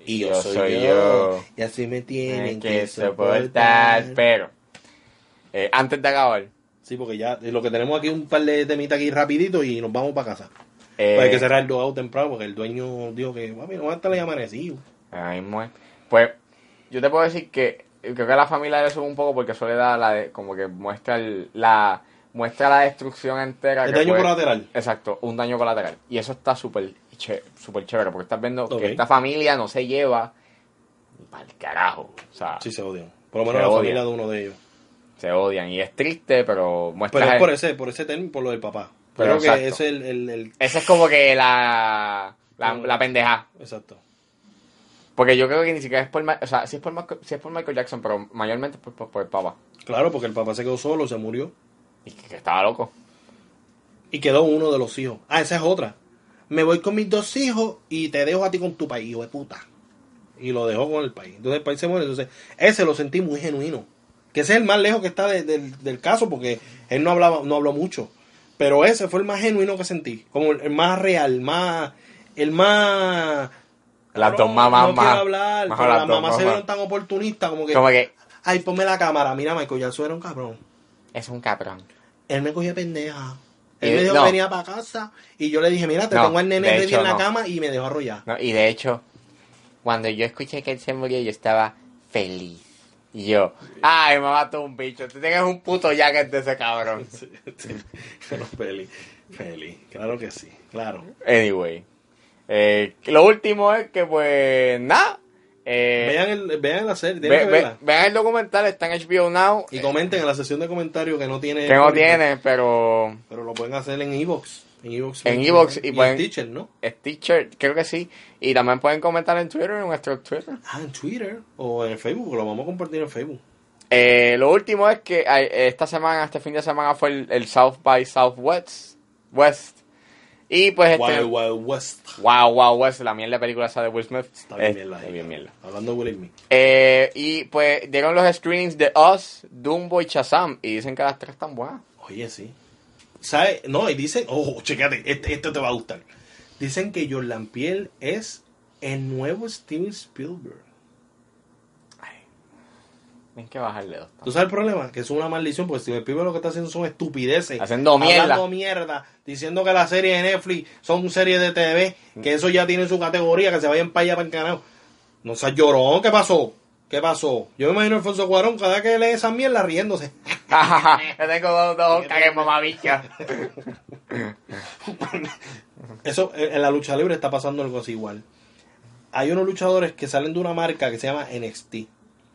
Y yo, Yo soy, soy yo. yo. Y así me tienen que, que soportar. soportar. Pero. eh, antes de acabar. Sí, porque ya eh, lo que tenemos aquí un par de temitas aquí rapidito y nos vamos para casa. eh, Pues hay que cerrar el dogado temprano porque el dueño dijo que, mami, no va a estar ahí amanecido. Es. Pues, yo te puedo decir que creo que la familia le sube un poco porque suele dar la de, como que muestra el- la muestra la destrucción entera. El que daño colateral. Exacto, un daño colateral. Y eso está súper ché- súper chévere porque estás viendo que esta familia no se lleva ni para el carajo. O sea, Sí, se odian. Por lo menos la odian. familia de uno de ellos. se odian. Y es triste, pero muestra. Pero es por ese, por ese término, por lo del papá. Pero Creo que exacto. ese es el, el, el- Esa es como que la. La, la pendeja. Exacto. Porque yo creo que ni siquiera es por. O sea, sí es por, Ma- sí es por Michael Jackson, pero mayormente por, por, por el papá. Claro, porque el papá se quedó solo, se murió. Y que, que estaba loco. Y quedó uno de los hijos. Ah, esa es otra. Me voy con mis dos hijos y te dejo a ti con tu país, hijo de puta. Y lo dejó con el país. Entonces el país se muere. Entonces, ese lo sentí muy genuino. Que ese es el más lejos que está de- del- del caso porque él no hablaba, no habló mucho. Pero ese fue el más genuino que sentí. Como el, el más real, más, el más Las dos mamás no más. quiero hablar, más pero las dos mamás se vieron tan oportunistas como que, Como que ay, ponme la cámara, mira, Michael Jackson era un cabrón. es un cabrón. Él me cogía pendeja. Él Eh, me dijo no. que venía para casa y yo le dije, mira, te No, tengo al nene de ready en la cama y me dejó arrollar. Y de hecho, cuando yo escuché que él se murió, yo estaba feliz. Y yo, ay, me mató un bicho. Tú tienes un puto jacket de ese cabrón. Sí, sí. Feliz, feliz, claro que sí, claro. Anyway. Eh, lo último es que, pues, nada. Eh, Vean, el, vean la serie, ve- ve- vean el documental, está en HBO Now. Y comenten en la sección de comentarios que no tiene... que no tiene, pero Pero lo pueden hacer en Evox. En Evox, En Evox y y, pueden- en Teacher, ¿no? es teacher, creo que sí. Y también pueden comentar en Twitter, en nuestro Twitter. Ah, en Twitter o en Facebook, lo vamos a compartir en Facebook. Eh, lo último es que esta semana, este fin de semana fue el, el South by Southwest. West. Y pues este. Wild Wild West. Wow, wow, West, la mierda de película esa de Will Smith. Está bien mierda. está ahí, bien mierda. Hablando de Will Smith. Eh, y pues dieron los screenings de Us, Dumbo y Shazam. Y dicen que las tres están buenas. Oye, sí. ¿Sabes? No, y dicen, oh, chécate, este, esto te va a gustar. Dicen que Jordan Piel es el nuevo Steven Spielberg. Tienen que bajarle dos. ¿Tú sabes el problema? Que es una maldición, porque Steven Spielberg lo que está haciendo son estupideces. Haciendo mierda. Hablando mierda, diciendo que las series de Netflix son series de TV, que eso ya tiene su categoría, que se vayan para allá para el canal. No seas llorón, ¿qué pasó? ¿Qué pasó? Yo me imagino a Alfonso Cuarón cada vez que lee esa mierda riéndose. Yo tengo dos, dos cagues mamabichas. Eso en en la lucha libre está pasando algo así igual. Hay unos luchadores que salen de una marca que se llama NXT. Sí,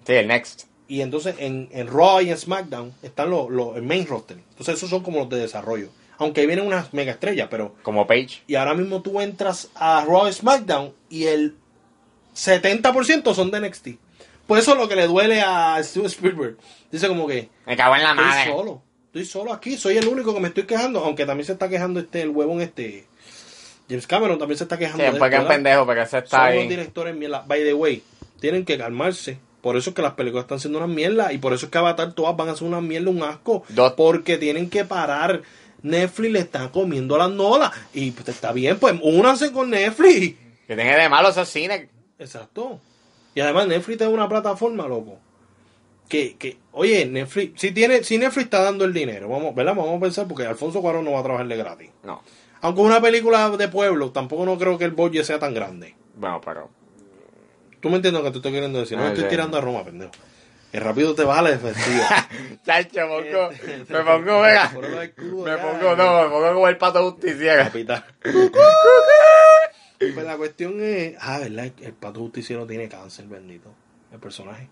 el next. Y entonces en, en Raw y en SmackDown están los, los el main roster. Entonces esos son como los de desarrollo. Aunque ahí vienen unas mega estrellas, pero... Como Page. Y ahora mismo tú entras a Raw y SmackDown y el 70% son de NXT. Pues eso es lo que le duele a Steven Spielberg. Dice como que... Me cago en la Estoy madre. solo. Estoy solo aquí. Soy el único que me estoy quejando. Aunque también se está quejando este el huevón este... James Cameron también se está Sí, quejando de porque es un pendejo, porque ese está Son los ahí. directores mierda. By the way, tienen que calmarse. Por eso es que las películas están siendo una mierda. Y por eso es que Avatar todas van a ser una mierda, un asco. Dos- Porque tienen que parar. Netflix le está comiendo las nolas. Y pues está bien, pues únanse con Netflix. Que tiene de malo esos cines. Exacto. Y además Netflix es una plataforma, loco. Que, que, oye, Netflix, si tiene, si Netflix está dando el dinero, vamos, ¿verdad? Vamos a pensar porque Alfonso Cuarón no va a trabajarle gratis. No. Aunque una película de pueblo, tampoco no creo que el budget sea tan grande. Bueno, pero. Tú me entiendes lo que te estoy queriendo decir. No Ah, me estoy tirando a Roma, pendejo. Que rápido te vas a la defensiva. Chacho, pongo, me pongo, venga. Escudos, Me pongo, no, me pongo como el pato justiciero. Capitán. pues la cuestión es. Ah, ¿verdad? El pato justiciero tiene cáncer, bendito. El personaje.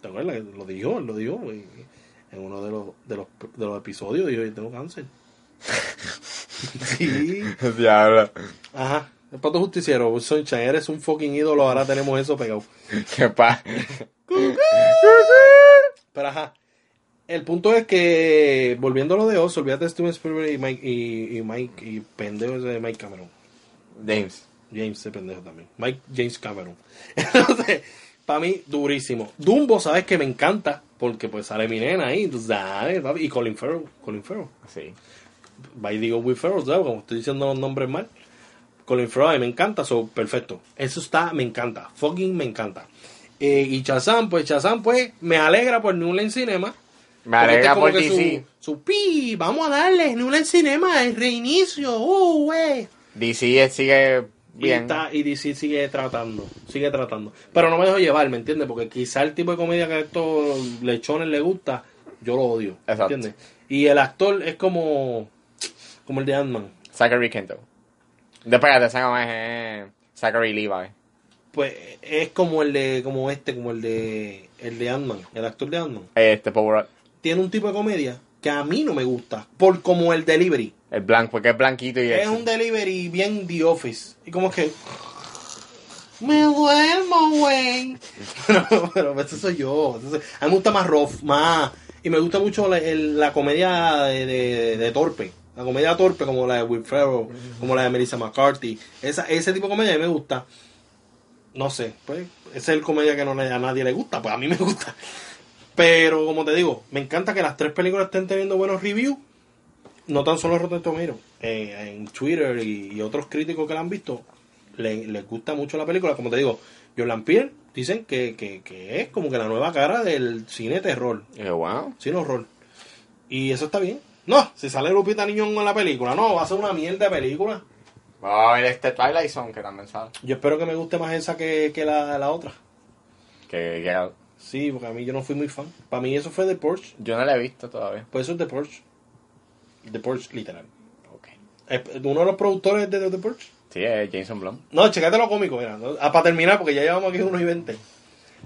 ¿Te acuerdas? Lo dijo, lo dijo. y- En uno de los, de los, de los episodios dijo: Yo tengo cáncer. sí. Diablo. Ajá. El pato justiciero. Sunshine, eres un fucking ídolo. Ahora tenemos eso pegado. Qué pa. Pero ajá. El punto es que, volviendo a lo de Oz, olvídate de Steven Spielberg y Mike, y, y Mike, y pendejo ese de Mike Cameron. James. James, ese pendejo también. Mike James Cameron. Entonces, para mí, durísimo. Dumbo, sabes que me encanta, porque pues sale mi nena ahí, sabes, y Colin Farrell, Colin Farrell. Sí. By digo Will Ferrell, ¿sabes? Como estoy diciendo los nombres mal. Colin mí me encanta, so, perfecto. Eso está, me encanta. Fucking me encanta. Eh, y Shazam, pues Shazam, pues, me alegra por New Line Cinema. Me este alegra por DC. Su, su pi, vamos a darle New Line Cinema, el reinicio, uh, güey. DC sigue Y, bien. está, y DC sigue tratando, sigue tratando. Pero no me dejo llevar, ¿me entiendes? Porque quizá el tipo de comedia que a estos lechones les gusta, yo lo odio. ¿me Exacto. ¿Entiendes? Y el actor es como, como el de Ant-Man. Zachary Quinto. De ese nombre es eh, Zachary Levi. Pues es como el de, como este, como el de, el de Ant-Man, el actor de Ant-Man. Este Power Up. Tiene un tipo de comedia que a mí no me gusta, por como el delivery. El blanco, porque es blanquito y Es eso. un delivery bien The Office. Y como que. Me duermo, güey. pero, pero eso soy yo. A mí me gusta más rough, más. Y me gusta mucho la, el- la comedia de, de- de torpe. La comedia torpe, como la de Will Ferrell, como la de Melissa McCarthy. Esa, ese tipo de comedia a mí me gusta. No sé, pues. Ese es el comedia que no le- a nadie le gusta, pues a mí me gusta. Pero, como te digo, me encanta que las tres películas estén teniendo buenos reviews no tan solo Rotten Tomatoes, eh, en Twitter y, y otros críticos que la han visto, le- les gusta mucho la película. Como te digo, Jordan Peele dicen que, que, que es como que la nueva cara del cine terror, yo, wow. cine horror. Y eso está bien. No, si sale Lupita Niñón en la película, no, va a ser una mierda de película. Vamos a ver este Twilight Zone que también sale. Yo espero que me guste más esa que, que la, la otra. Que, que Sí, porque a mí yo no fui muy fan. Para mí eso fue The Porsche. yo no la he visto todavía. Pues eso es The Porsche. The Porsche, literal. Ok. Uno de los productores de The Porsche. Sí, es Jason Blum. No, checate lo cómico, mira. Ah, para terminar, porque ya llevamos aquí unos y 20.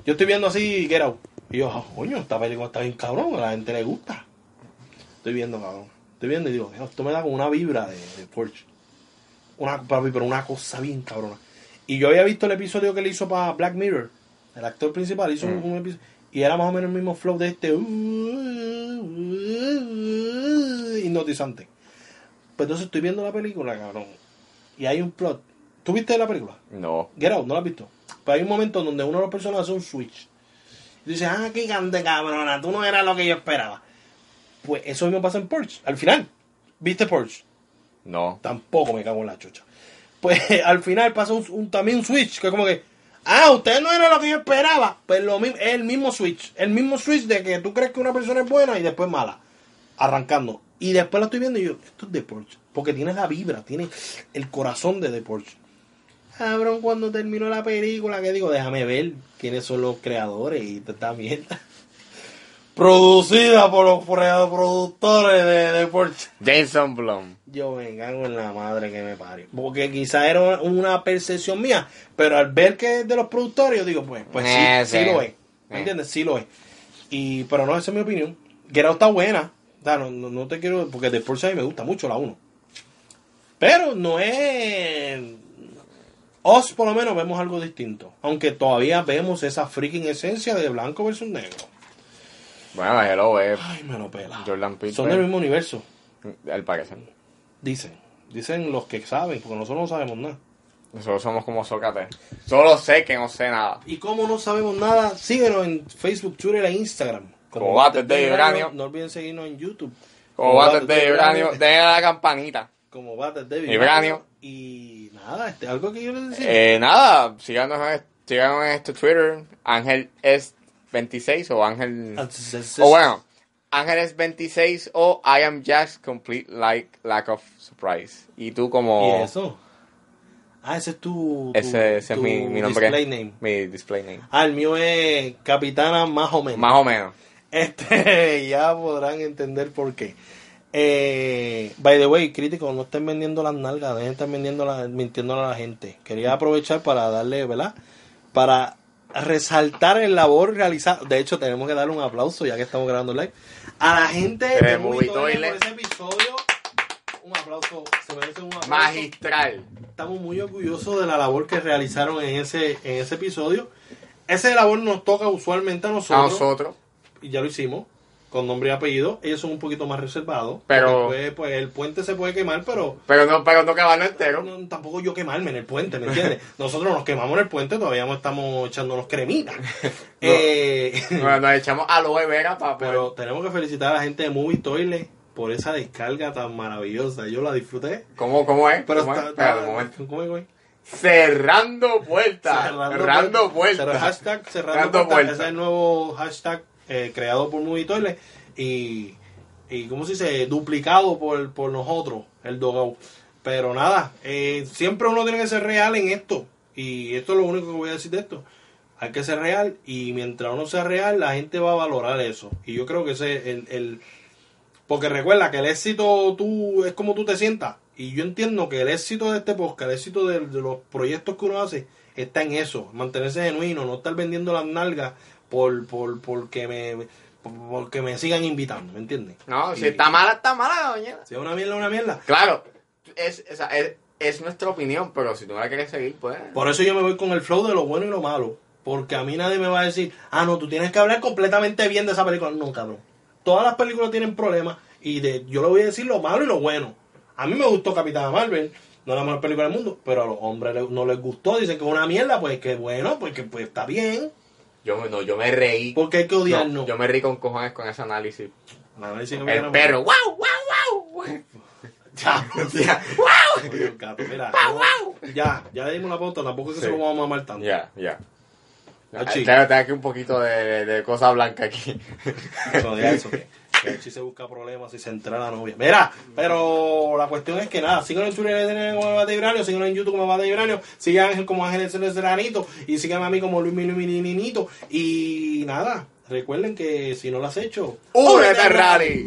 Yo estoy viendo así Get Out. Y yo, ah, coño, esta película está bien cabrón, a la gente le gusta. Estoy viendo, cabrón. Estoy viendo y digo, esto me da como una vibra de, de Porsche. Una, papi, pero una cosa bien cabrona. Y yo había visto el episodio que le hizo para Black Mirror. El actor principal hizo un, Mm. un episodio. Y era más o menos el mismo flow de este. hipnotizante. Pues entonces estoy viendo la película, cabrón. Y hay un plot. ¿Tú viste la película? No. Get Out, ¿no la has visto? Pues hay un momento donde uno de los personajes hace un switch. Y dice, ah, qué grande cabrona, tú no eras lo que yo esperaba. Pues eso mismo pasa en Porsche. Al final, ¿viste Porsche? No. Tampoco me cago en la chucha. Pues al final pasa un, un- también un switch, que es como que, ah, usted no era lo que yo esperaba. Pues lo mismo, es el mismo switch. El mismo switch de que tú crees que una persona es buena y después mala. Arrancando. Y después la estoy viendo y yo, esto es de Porsche. Porque tiene la vibra, tiene el corazón de The Porsche. Cabrón, cuando terminó la película, que digo, déjame ver quiénes son los creadores y esta mierda. Producida por los pro- productores de, de Porsche. Jason Blum. Yo me cago en la madre que me parió. Porque quizá era una percepción mía, pero al ver que es de los productores, yo digo, pues, pues sí, Eh, sí sí. lo es. ¿Me Eh. entiendes? Sí lo es. Y, pero no, esa es mi opinión. Get Out está buena. O sea, no, no, no te quiero, porque de Porsche a mí me gusta mucho la 1. Pero no es... Os por lo menos vemos algo distinto. Aunque todavía vemos esa freaking esencia de blanco versus negro. Bueno, Hello es Ay, me lo pela. Jordan Peele. Son del mismo universo. Al parecer. Dicen. Dicen los que saben, porque nosotros no sabemos nada. Nosotros somos como Sócrates. Solo sé que no sé nada. Y como no sabemos nada, síguenos en Facebook, Twitter e Instagram. Como Bates de Vibranio. No olviden seguirnos en YouTube. Como bates de vibranio, denle a la campanita. Como Bates de Vibranio. Y nada, este, algo que yo les decía. Eh, nada, síganos en, síganos en este Twitter. Ángel es 26 o Ángel. O bueno, Ángel es 26 o I am just complete like lack of surprise. Y tú como. ¿Y eso? Ah, ese es tu, Ese, es mi, mi nombre. display name. Mi display name. Ah, el mío es Capitana más o menos. Más o menos. Este, ya podrán entender por qué. Eh, by the way, críticos, no estén vendiendo las nalgas, dejen de estar vendiendo la, mintiendo a la gente. Quería aprovechar para darle, ¿verdad? Para resaltar el labor realizado. De hecho, tenemos que darle un aplauso, ya que estamos grabando live, a la gente De de Movie Toilet por ese episodio. Un aplauso, se merece un aplauso. Magistral. Estamos muy orgullosos de la labor que realizaron en ese, en ese episodio. Ese labor nos toca usualmente a nosotros. y ya lo hicimos con nombre y apellido. Ellos son un poquito más reservados. Pero- Después, pues el puente se puede quemar, pero Pero no, pero no acabarlo entero. no, tampoco yo quemarme en el puente, ¿me entiendes? Nosotros nos quemamos en el puente, todavía no estamos echándonos cremitas. Eh, Bueno, nos echamos aloe vera para pero tenemos que felicitar a la gente de Movie Toilet por esa descarga tan maravillosa. Yo la disfruté. ¿Cómo, ¿Cómo es? Pero ¿Cómo es? está, Espérate está- un momento. ¿cómo es, güey? Cerrando puertas. Cerrando, puertas. Cerra- hashtag cerrando, Cerrando puertas. puertas. Ese es el nuevo hashtag eh, creado por Movie Toilet y, y ¿cómo se dice? Duplicado por, por nosotros, el Dogout. Pero nada, eh, siempre uno tiene que ser real en esto. Y esto es lo único que voy a decir de esto. Hay que ser real y mientras uno sea real, la gente va a valorar eso. Y yo creo que ese es el, el... Porque recuerda que el éxito tú es como tú te sientas. Y yo entiendo que el éxito de este podcast, el éxito de los proyectos que uno hace, está en eso. Mantenerse genuino, no estar vendiendo las nalgas por, por, porque me por- porque me sigan invitando, ¿me entiendes? No, Y- si está mala, está mala, doña. Si es una mierda, una mierda. Claro, es, es, es, es nuestra opinión, pero si tú no la quieres seguir, pues. Por eso yo me voy con el flow de lo bueno y lo malo. Porque a mí nadie me va a decir, ah, no, tú tienes que hablar completamente bien de esa película. No, cabrón. Todas las películas tienen problemas y de, yo le voy a decir lo malo y lo bueno. A mí me gustó Capitana Marvel, no es la mejor película del mundo, pero a los hombres no les gustó, dicen que es una mierda, pues que bueno, pues que pues, está bien. Yo, me- no, yo me reí. Porque hay que No, odiarnos. yo me reí con cojones con ese análisis. A ver si no me El perro, wow, wow, wow. Ya, Oye, el gato, mira, no, ya, ya le dimos la pauta, tampoco es que Sí. se lo vamos a mamar tanto. ya. ya. Ah. Tengo, aquí un poquito de, de cosa blanca aquí. Eso, eso, que, chi se busca problemas y se entera la novia. Mira, pero la cuestión es que nada, síganos en Twitter como Bate Vibranio, síganos en YouTube como Bate Vibranio, sigan a Ángel como Ángel Ceranito y síganme a mí como Luis Mininito. Y nada, recuerden que si no lo has hecho, ¡Únete al rally!